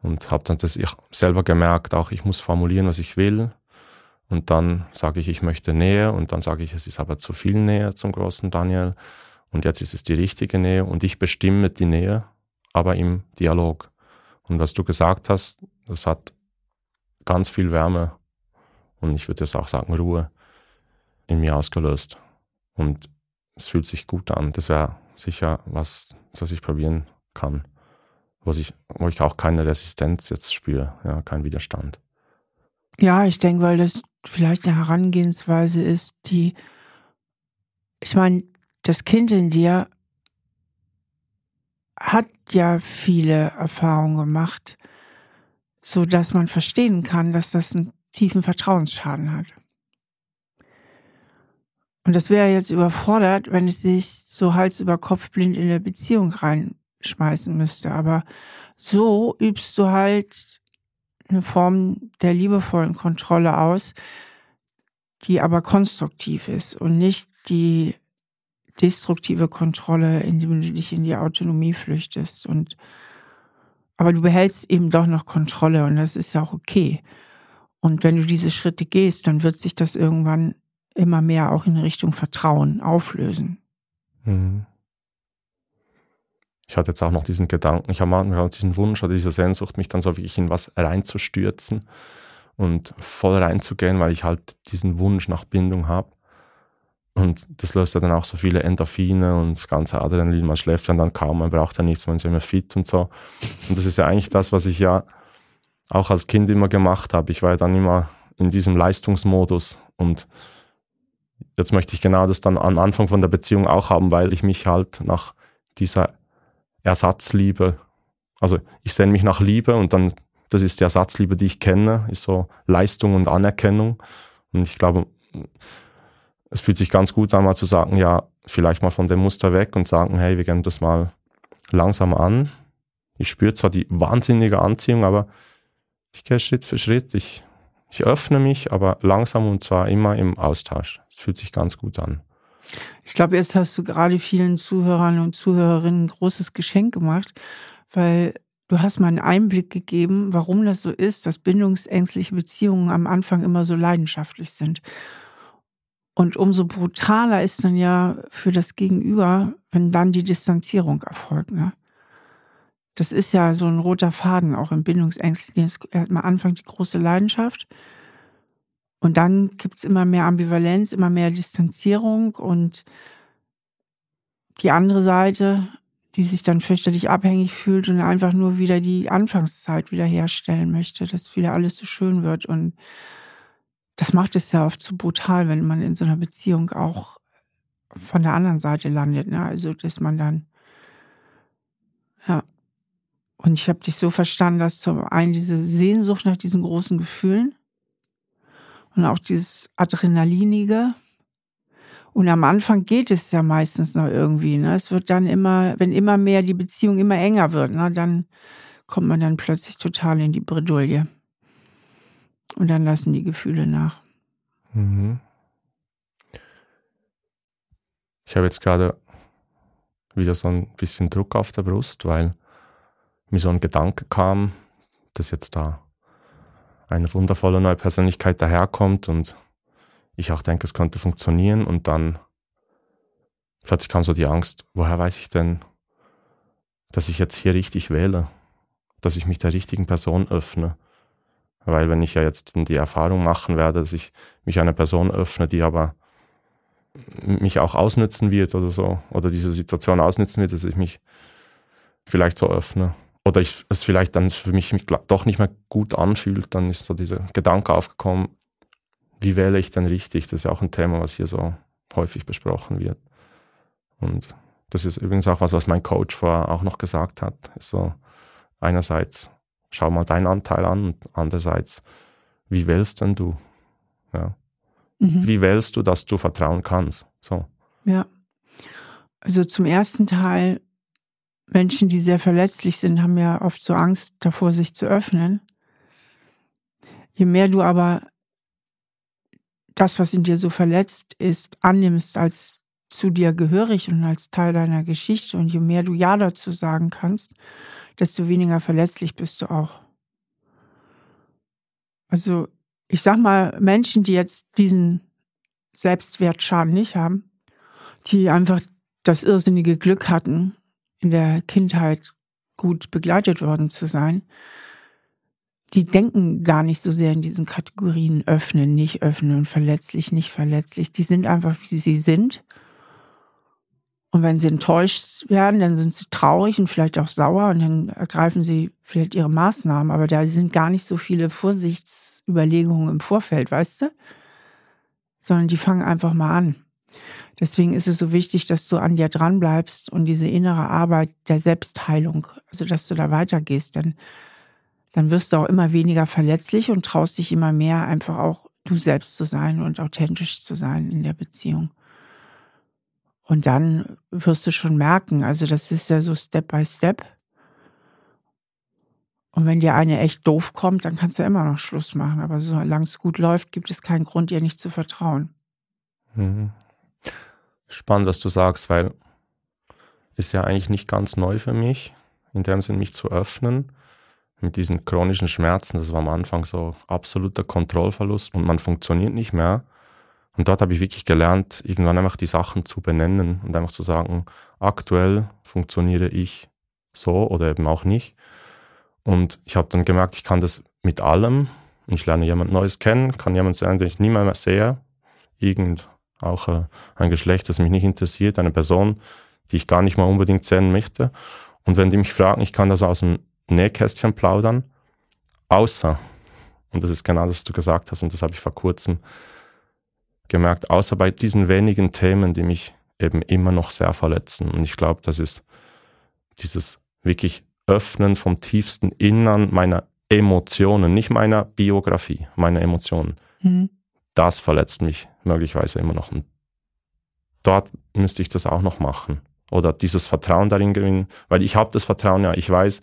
Und habe dann das ich selber gemerkt, auch ich muss formulieren, was ich will. Und dann sage ich, ich möchte Nähe. Und dann sage ich, es ist aber zu viel Nähe zum großen Daniel. Und jetzt ist es die richtige Nähe. Und ich bestimme die Nähe, aber im Dialog. Und was du gesagt hast, das hat ganz viel Wärme und ich würde jetzt auch sagen Ruhe in mir ausgelöst. Und es fühlt sich gut an. Das wäre sicher was, was ich probieren kann, wo ich, wo ich auch keine Resistenz jetzt spüre, ja, kein Widerstand. Ja, ich denke, weil das vielleicht eine Herangehensweise ist, die, ich meine, das Kind in dir hat ja viele Erfahrungen gemacht so dass man verstehen kann, dass das einen tiefen Vertrauensschaden hat. Und das wäre jetzt überfordert, wenn es sich so Hals über Kopf blind in der Beziehung reinschmeißen müsste. Aber so übst du halt eine Form der liebevollen Kontrolle aus, die aber konstruktiv ist und nicht die destruktive Kontrolle, indem du dich in die Autonomie flüchtest und aber du behältst eben doch noch Kontrolle und das ist ja auch okay. Und wenn du diese Schritte gehst, dann wird sich das irgendwann immer mehr auch in Richtung Vertrauen auflösen. Mhm. Ich hatte jetzt auch noch diesen Gedanken, ich habe manchmal diesen Wunsch oder diese Sehnsucht, mich dann so wirklich in was reinzustürzen und voll reinzugehen, weil ich halt diesen Wunsch nach Bindung habe. Und das löst ja dann auch so viele Endorphine und das ganze Adrenalin. Man schläft ja dann kaum, man braucht ja nichts, man ist immer fit und so. Und das ist ja eigentlich das, was ich ja auch als Kind immer gemacht habe. Ich war ja dann immer in diesem Leistungsmodus und jetzt möchte ich genau das dann am Anfang von der Beziehung auch haben, weil ich mich halt nach dieser Ersatzliebe, also ich sehne mich nach Liebe und dann, das ist die Ersatzliebe, die ich kenne, ist so Leistung und Anerkennung. Und ich glaube, es fühlt sich ganz gut an, mal zu sagen, ja, vielleicht mal von dem Muster weg und sagen, hey, wir gehen das mal langsam an. Ich spüre zwar die wahnsinnige Anziehung, aber ich gehe Schritt für Schritt. Ich, ich öffne mich, aber langsam und zwar immer im Austausch. Es fühlt sich ganz gut an. Ich glaube, jetzt hast du gerade vielen Zuhörern und Zuhörerinnen ein großes Geschenk gemacht, weil du hast mal einen Einblick gegeben, warum das so ist, dass bindungsängstliche Beziehungen am Anfang immer so leidenschaftlich sind. Und umso brutaler ist dann ja für das Gegenüber, wenn dann die Distanzierung erfolgt. Ne? das ist ja so ein roter Faden auch im Bindungsängstlichen. Am Anfang die große Leidenschaft und dann gibt es immer mehr Ambivalenz, immer mehr Distanzierung und die andere Seite, die sich dann fürchterlich abhängig fühlt und einfach nur wieder die Anfangszeit wiederherstellen möchte, dass wieder alles so schön wird. Und das macht es ja oft so brutal, wenn man in so einer Beziehung auch von der anderen Seite landet. Ne? Also, dass man dann, ja. Und ich habe dich so verstanden, dass zum einen diese Sehnsucht nach diesen großen Gefühlen und auch dieses Adrenalinige. Und am Anfang geht es ja meistens noch irgendwie. Ne? Es wird dann immer, wenn immer mehr die Beziehung immer enger wird, ne? dann kommt man dann plötzlich total in die Bredouille. Und dann lassen die Gefühle nach. Mhm. Ich habe jetzt gerade wieder so ein bisschen Druck auf der Brust, weil mir so ein Gedanke kam, dass jetzt da eine wundervolle neue Persönlichkeit daherkommt und ich auch denke, es könnte funktionieren und dann plötzlich kam so die Angst, woher weiß ich denn, dass ich jetzt hier richtig wähle, dass ich mich der richtigen Person öffne. Weil wenn ich ja jetzt die Erfahrung machen werde, dass ich mich einer Person öffne, die aber mich auch ausnützen wird oder so, oder diese Situation ausnützen wird, dass ich mich vielleicht so öffne. Oder ich, es vielleicht dann für mich, doch nicht mehr gut anfühlt, dann ist so dieser Gedanke aufgekommen, wie wähle ich denn richtig? Das ist ja auch ein Thema, was hier so häufig besprochen wird. Und das ist übrigens auch was, was mein Coach vorher auch noch gesagt hat. So einerseits, schau mal deinen Anteil an und andererseits, wie wählst denn du? Ja. Mhm. Wie wählst du, dass du vertrauen kannst? So. Ja. Also zum ersten Teil, Menschen, die sehr verletzlich sind, haben ja oft so Angst davor, sich zu öffnen. Je mehr du aber das, was in dir so verletzt ist, annimmst als zu dir gehörig und als Teil deiner Geschichte und je mehr du Ja dazu sagen kannst, desto weniger verletzlich bist du auch. Also ich sag mal, Menschen, die jetzt diesen Selbstwertschaden nicht haben, die einfach das irrsinnige Glück hatten, in der Kindheit gut begleitet worden zu sein, die denken gar nicht so sehr in diesen Kategorien öffnen, nicht öffnen, verletzlich, nicht verletzlich. Die sind einfach, wie sie sind und wenn sie enttäuscht werden, dann sind sie traurig und vielleicht auch sauer und dann ergreifen sie vielleicht ihre Maßnahmen. Aber da sind gar nicht so viele Vorsichtsüberlegungen im Vorfeld, weißt du? Sondern die fangen einfach mal an. Deswegen ist es so wichtig, dass du an dir dran bleibst und diese innere Arbeit der Selbstheilung, also dass du da weitergehst, dann, dann wirst du auch immer weniger verletzlich und traust dich immer mehr, einfach auch du selbst zu sein und authentisch zu sein in der Beziehung. Und dann wirst du schon merken, also das ist ja so Step by Step. Und wenn dir eine echt doof kommt, dann kannst du immer noch Schluss machen. Aber solange es gut läuft, gibt es keinen Grund, ihr nicht zu vertrauen. Mhm. Spannend, was du sagst, weil ist ja eigentlich nicht ganz neu für mich, in dem Sinn mich zu öffnen mit diesen chronischen Schmerzen. Das war am Anfang so absoluter Kontrollverlust und man funktioniert nicht mehr. Und dort habe ich wirklich gelernt, irgendwann einfach die Sachen zu benennen und einfach zu sagen, aktuell funktioniere ich so oder eben auch nicht. Und ich habe dann gemerkt, ich kann das mit allem. Ich lerne jemand Neues kennen, kann jemand sein, den ich nie mehr sehe. Irgend auch äh, ein Geschlecht, das mich nicht interessiert, eine Person, die ich gar nicht mal unbedingt sehen möchte. Und wenn die mich fragen, ich kann das aus dem Nähkästchen plaudern, außer, und das ist genau das, was du gesagt hast, und das habe ich vor kurzem gemerkt, außer bei diesen wenigen Themen, die mich eben immer noch sehr verletzen. Und ich glaube, das ist dieses wirklich Öffnen vom tiefsten Innern meiner Emotionen, nicht meiner Biografie, meiner Emotionen. Mhm. Das verletzt mich möglicherweise immer noch. Und dort müsste ich das auch noch machen. Oder dieses Vertrauen darin gewinnen, weil ich habe das Vertrauen ja, ich weiß,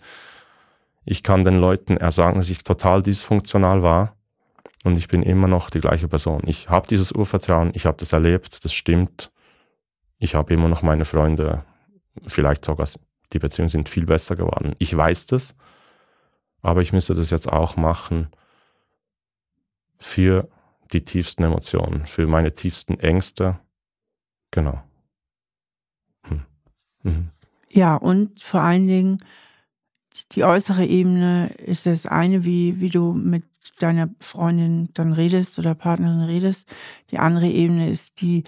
ich kann den Leuten ersagen, dass ich total dysfunktional war und ich bin immer noch die gleiche Person. Ich habe dieses Urvertrauen, ich habe das erlebt, das stimmt. Ich habe immer noch meine Freunde, vielleicht sogar die Beziehungen sind viel besser geworden. Ich weiß das, aber ich müsste das jetzt auch machen für die tiefsten Emotionen, für meine tiefsten Ängste. Genau. Hm. Mhm. Ja, und vor allen Dingen die äußere Ebene ist das eine, wie, wie du mit deiner Freundin dann redest oder Partnerin redest. Die andere Ebene ist die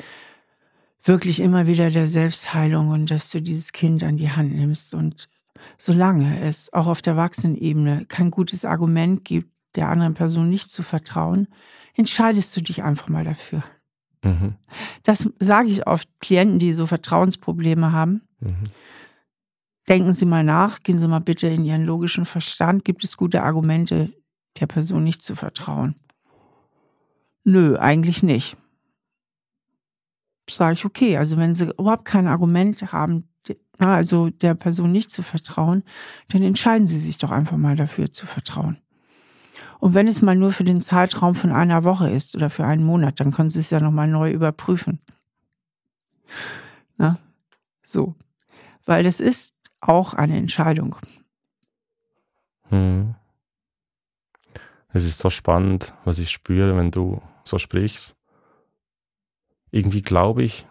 wirklich immer wieder der Selbstheilung und dass du dieses Kind an die Hand nimmst. Und solange es auch auf der Erwachsenenebene kein gutes Argument gibt, der anderen Person nicht zu vertrauen, entscheidest du dich einfach mal dafür. Mhm. Das sage ich oft Klienten, die so Vertrauensprobleme haben. Mhm. Denken Sie mal nach, gehen Sie mal bitte in Ihren logischen Verstand. Gibt es gute Argumente, der Person nicht zu vertrauen? Nö, eigentlich nicht. Sage ich, okay, also wenn Sie überhaupt kein Argument haben, also der Person nicht zu vertrauen, dann entscheiden Sie sich doch einfach mal dafür zu vertrauen. Und wenn es mal nur für den Zeitraum von einer Woche ist oder für einen Monat, dann können Sie es ja nochmal neu überprüfen. Na, so. Weil das ist auch eine Entscheidung. Hm. Es ist so spannend, was ich spüre, wenn du so sprichst. Irgendwie glaube ich,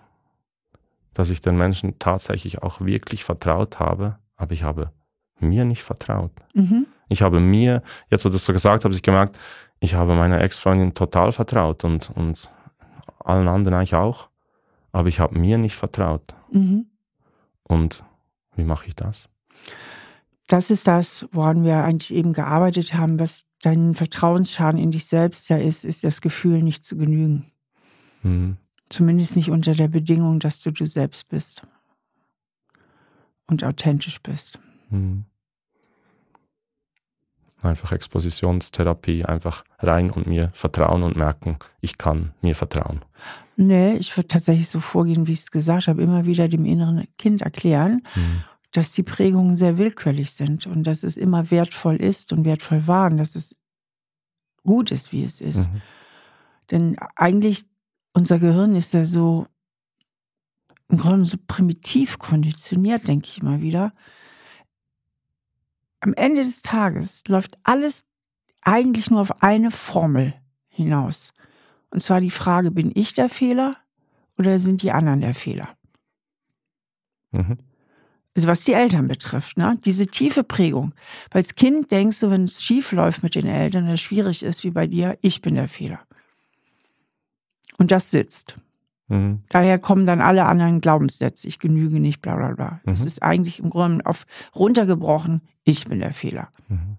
dass ich den Menschen tatsächlich auch wirklich vertraut habe, aber ich habe mir nicht vertraut. Mhm. Ich habe mir, jetzt wo du das so gesagt hast, ich gemerkt, ich habe meiner Ex-Freundin total vertraut und, und allen anderen eigentlich auch, aber ich habe mir nicht vertraut. Mhm. Und wie mache ich das? Das ist das, woran wir eigentlich eben gearbeitet haben, was dein Vertrauensschaden in dich selbst ja ist, ist das Gefühl, nicht zu genügen. Mhm. Zumindest nicht unter der Bedingung, dass du du selbst bist und authentisch bist. Mhm. Einfach Expositionstherapie, einfach rein und mir vertrauen und merken, ich kann mir vertrauen. Nee, ich würde tatsächlich so vorgehen, wie ich es gesagt habe, immer wieder dem inneren Kind erklären, mhm. dass die Prägungen sehr willkürlich sind und dass es immer wertvoll ist und wertvoll war und dass es gut ist, wie es ist. Mhm. Denn eigentlich, unser Gehirn ist ja so im Grunde so primitiv konditioniert, denke ich immer wieder, am Ende des Tages läuft alles eigentlich nur auf eine Formel hinaus. Und zwar die Frage, bin ich der Fehler oder sind die anderen der Fehler? Mhm. Also was die Eltern betrifft, ne? diese tiefe Prägung. Weil als Kind denkst du, wenn es schief läuft mit den Eltern, es schwierig ist wie bei dir, ich bin der Fehler. Und das sitzt. Mhm. Daher kommen dann alle anderen Glaubenssätze, ich genüge nicht, bla bla bla. Mhm. Es ist eigentlich im Grunde auf runtergebrochen, ich bin der Fehler. Mhm.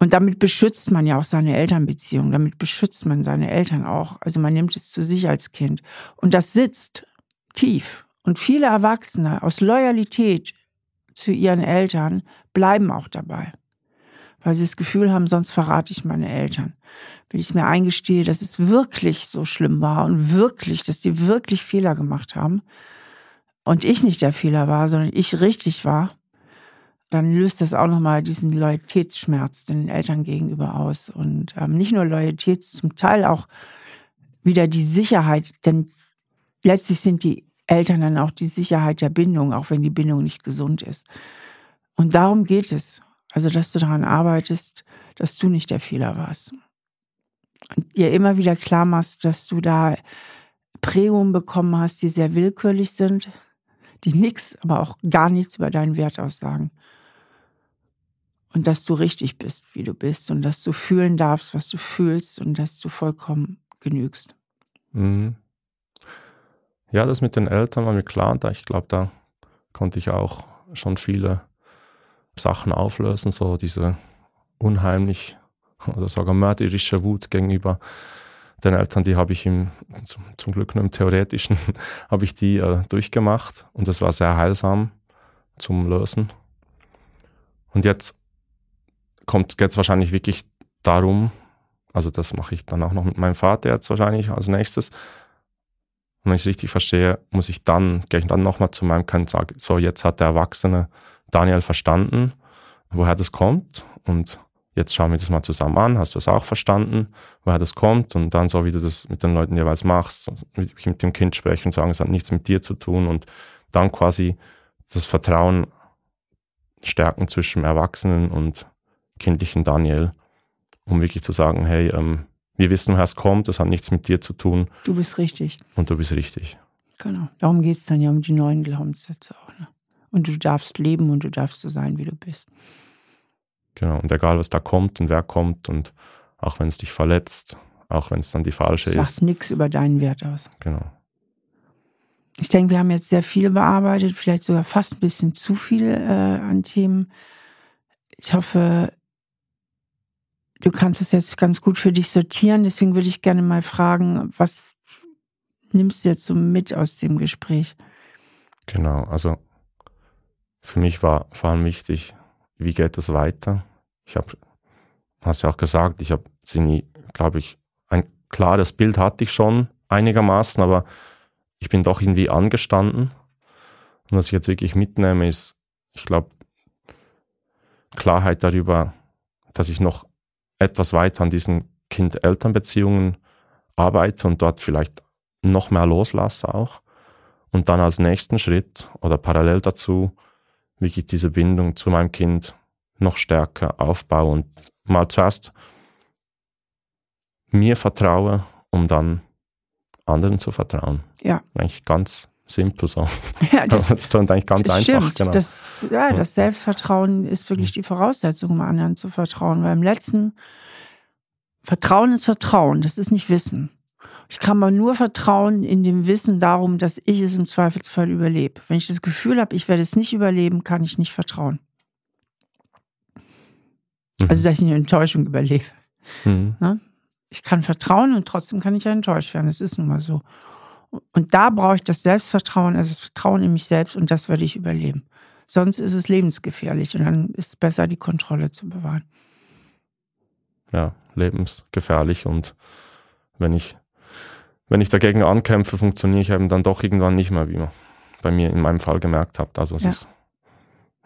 Und damit beschützt man ja auch seine Elternbeziehung, damit beschützt man seine Eltern auch. Also man nimmt es zu sich als Kind. Und das sitzt tief. Und viele Erwachsene aus Loyalität zu ihren Eltern bleiben auch dabei weil sie das Gefühl haben, sonst verrate ich meine Eltern. Wenn ich mir eingestehe, dass es wirklich so schlimm war und wirklich, dass die wirklich Fehler gemacht haben und ich nicht der Fehler war, sondern ich richtig war, dann löst das auch nochmal diesen Loyalitätsschmerz den Eltern gegenüber aus. Und ähm, nicht nur Loyalität, zum Teil auch wieder die Sicherheit, denn letztlich sind die Eltern dann auch die Sicherheit der Bindung, auch wenn die Bindung nicht gesund ist. Und darum geht es. Also, dass du daran arbeitest, dass du nicht der Fehler warst. Und dir immer wieder klar machst, dass du da Prägungen bekommen hast, die sehr willkürlich sind, die nichts, aber auch gar nichts über deinen Wert aussagen. Und dass du richtig bist, wie du bist und dass du fühlen darfst, was du fühlst und dass du vollkommen genügst. Mhm. Ja, das mit den Eltern war mir klar. Da ich glaube, da konnte ich auch schon viele Sachen auflösen, so diese unheimlich oder sogar mörderische Wut gegenüber den Eltern, die habe ich im, zum, zum, Glück nur im Theoretischen, habe ich die äh, durchgemacht und das war sehr heilsam zum Lösen. Und jetzt kommt es wahrscheinlich wirklich darum, also das mache ich dann auch noch mit meinem Vater jetzt wahrscheinlich als nächstes. Wenn ich es richtig verstehe, muss ich dann, gehe ich dann nochmal zu meinem Kind und sage, so jetzt hat der Erwachsene Daniel verstanden, woher das kommt und jetzt schauen wir das mal zusammen an, hast du es auch verstanden, woher das kommt und dann so, wie du das mit den Leuten jeweils machst, wirklich mit dem Kind sprechen und sagen, es hat nichts mit dir zu tun und dann quasi das Vertrauen stärken zwischen Erwachsenen und kindlichen Daniel, um wirklich zu sagen, hey, ähm, wir wissen, woher es kommt, das hat nichts mit dir zu tun. Du bist richtig. Und du bist richtig. Genau, darum geht es dann ja um die neuen Glaubenssätze auch. Und du darfst leben und du darfst so sein, wie du bist. Genau, und egal was da kommt und wer kommt und auch wenn es dich verletzt, auch wenn es dann die falsche Sagt ist. Sagt nichts über deinen Wert aus. Genau. Ich denke, wir haben jetzt sehr viel bearbeitet, vielleicht sogar fast ein bisschen zu viel äh, an Themen. Ich hoffe, du kannst es jetzt ganz gut für dich sortieren. Deswegen würde ich gerne mal fragen, was nimmst du jetzt so mit aus dem Gespräch? Genau, also für mich war vor allem wichtig, wie geht es weiter? Ich habe, hast ja auch gesagt, ich habe ziemlich, glaube ich, ein klares Bild hatte ich schon einigermaßen, aber ich bin doch irgendwie angestanden. Und was ich jetzt wirklich mitnehme, ist, ich glaube, Klarheit darüber, dass ich noch etwas weiter an diesen Kind-Eltern-Beziehungen arbeite und dort vielleicht noch mehr loslasse auch. Und dann als nächsten Schritt oder parallel dazu wirklich diese Bindung zu meinem Kind noch stärker aufbaue und mal zuerst mir vertraue, um dann anderen zu vertrauen. Ja. Eigentlich ganz simpel so. Ja, das, das klingt eigentlich ganz einfach. Stimmt. Genau. Das, ja, das Selbstvertrauen ist wirklich die Voraussetzung, um anderen zu vertrauen. Weil im letzten Vertrauen ist Vertrauen, das ist nicht Wissen. Ich kann aber nur vertrauen in dem Wissen darum, dass ich es im Zweifelsfall überlebe. Wenn ich das Gefühl habe, ich werde es nicht überleben, kann ich nicht vertrauen. Mhm. Also, dass ich eine Enttäuschung überlebe. Mhm. Ne? Ich kann vertrauen und trotzdem kann ich ja enttäuscht werden. Das ist nun mal so. Und da brauche ich das Selbstvertrauen, also das Vertrauen in mich selbst und das werde ich überleben. Sonst ist es lebensgefährlich und dann ist es besser, die Kontrolle zu bewahren. Ja, lebensgefährlich und wenn ich, wenn ich dagegen ankämpfe, funktioniere ich eben dann doch irgendwann nicht mehr, wie man bei mir in meinem Fall gemerkt hat. Also es Ja. ist,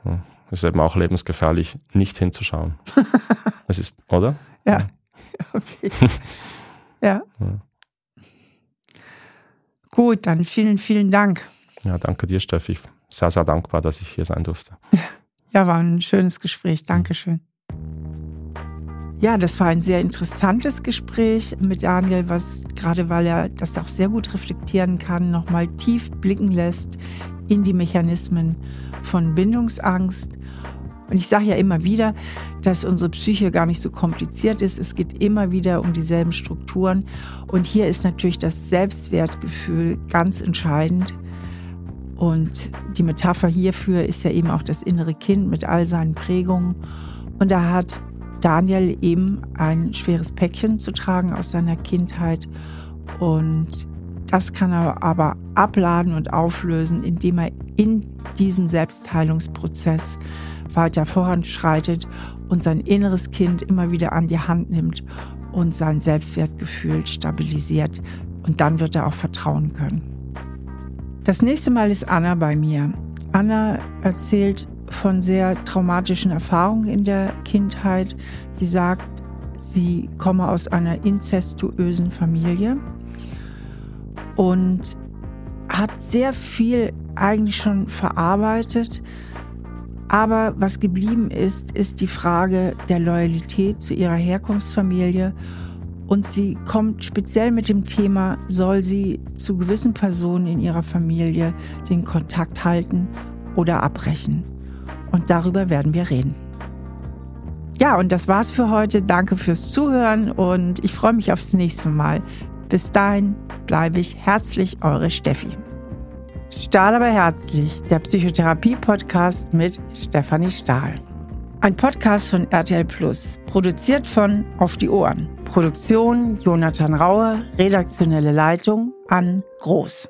ja, ist eben auch lebensgefährlich, nicht hinzuschauen. es ist, oder? Ja. Okay. ja. Ja. Gut, dann vielen, vielen Dank. Ja, danke dir, Steffi. Sehr, sehr dankbar, dass ich hier sein durfte. Ja, war ein schönes Gespräch. Dankeschön. Ja, das war ein sehr interessantes Gespräch mit Daniel, was gerade weil er das auch sehr gut reflektieren kann, nochmal tief blicken lässt in die Mechanismen von Bindungsangst. Und ich sage ja immer wieder, dass unsere Psyche gar nicht so kompliziert ist. Es geht immer wieder um dieselben Strukturen. Und hier ist natürlich das Selbstwertgefühl ganz entscheidend. Und die Metapher hierfür ist ja eben auch das innere Kind mit all seinen Prägungen. Und da hat Daniel eben ein schweres Päckchen zu tragen aus seiner Kindheit. Und das kann er aber abladen und auflösen, indem er in diesem Selbstheilungsprozess weiter voranschreitet und sein inneres Kind immer wieder an die Hand nimmt und sein Selbstwertgefühl stabilisiert. Und dann wird er auch vertrauen können. Das nächste Mal ist Anna bei mir. Anna erzählt von sehr traumatischen Erfahrungen in der Kindheit. Sie sagt, sie komme aus einer inzestuösen Familie und hat sehr viel eigentlich schon verarbeitet. Aber was geblieben ist, ist die Frage der Loyalität zu ihrer Herkunftsfamilie. Und sie kommt speziell mit dem Thema, soll sie zu gewissen Personen in ihrer Familie den Kontakt halten oder abbrechen. Und darüber werden wir reden. Ja, und das war's für heute. Danke fürs Zuhören und ich freue mich aufs nächste Mal. Bis dahin bleibe ich herzlich eure Steffi. Stahl aber herzlich, der Psychotherapie-Podcast mit Stefanie Stahl. Ein Podcast von RTL Plus, produziert von Auf die Ohren. Produktion Jonathan Raue, redaktionelle Leitung an Groß.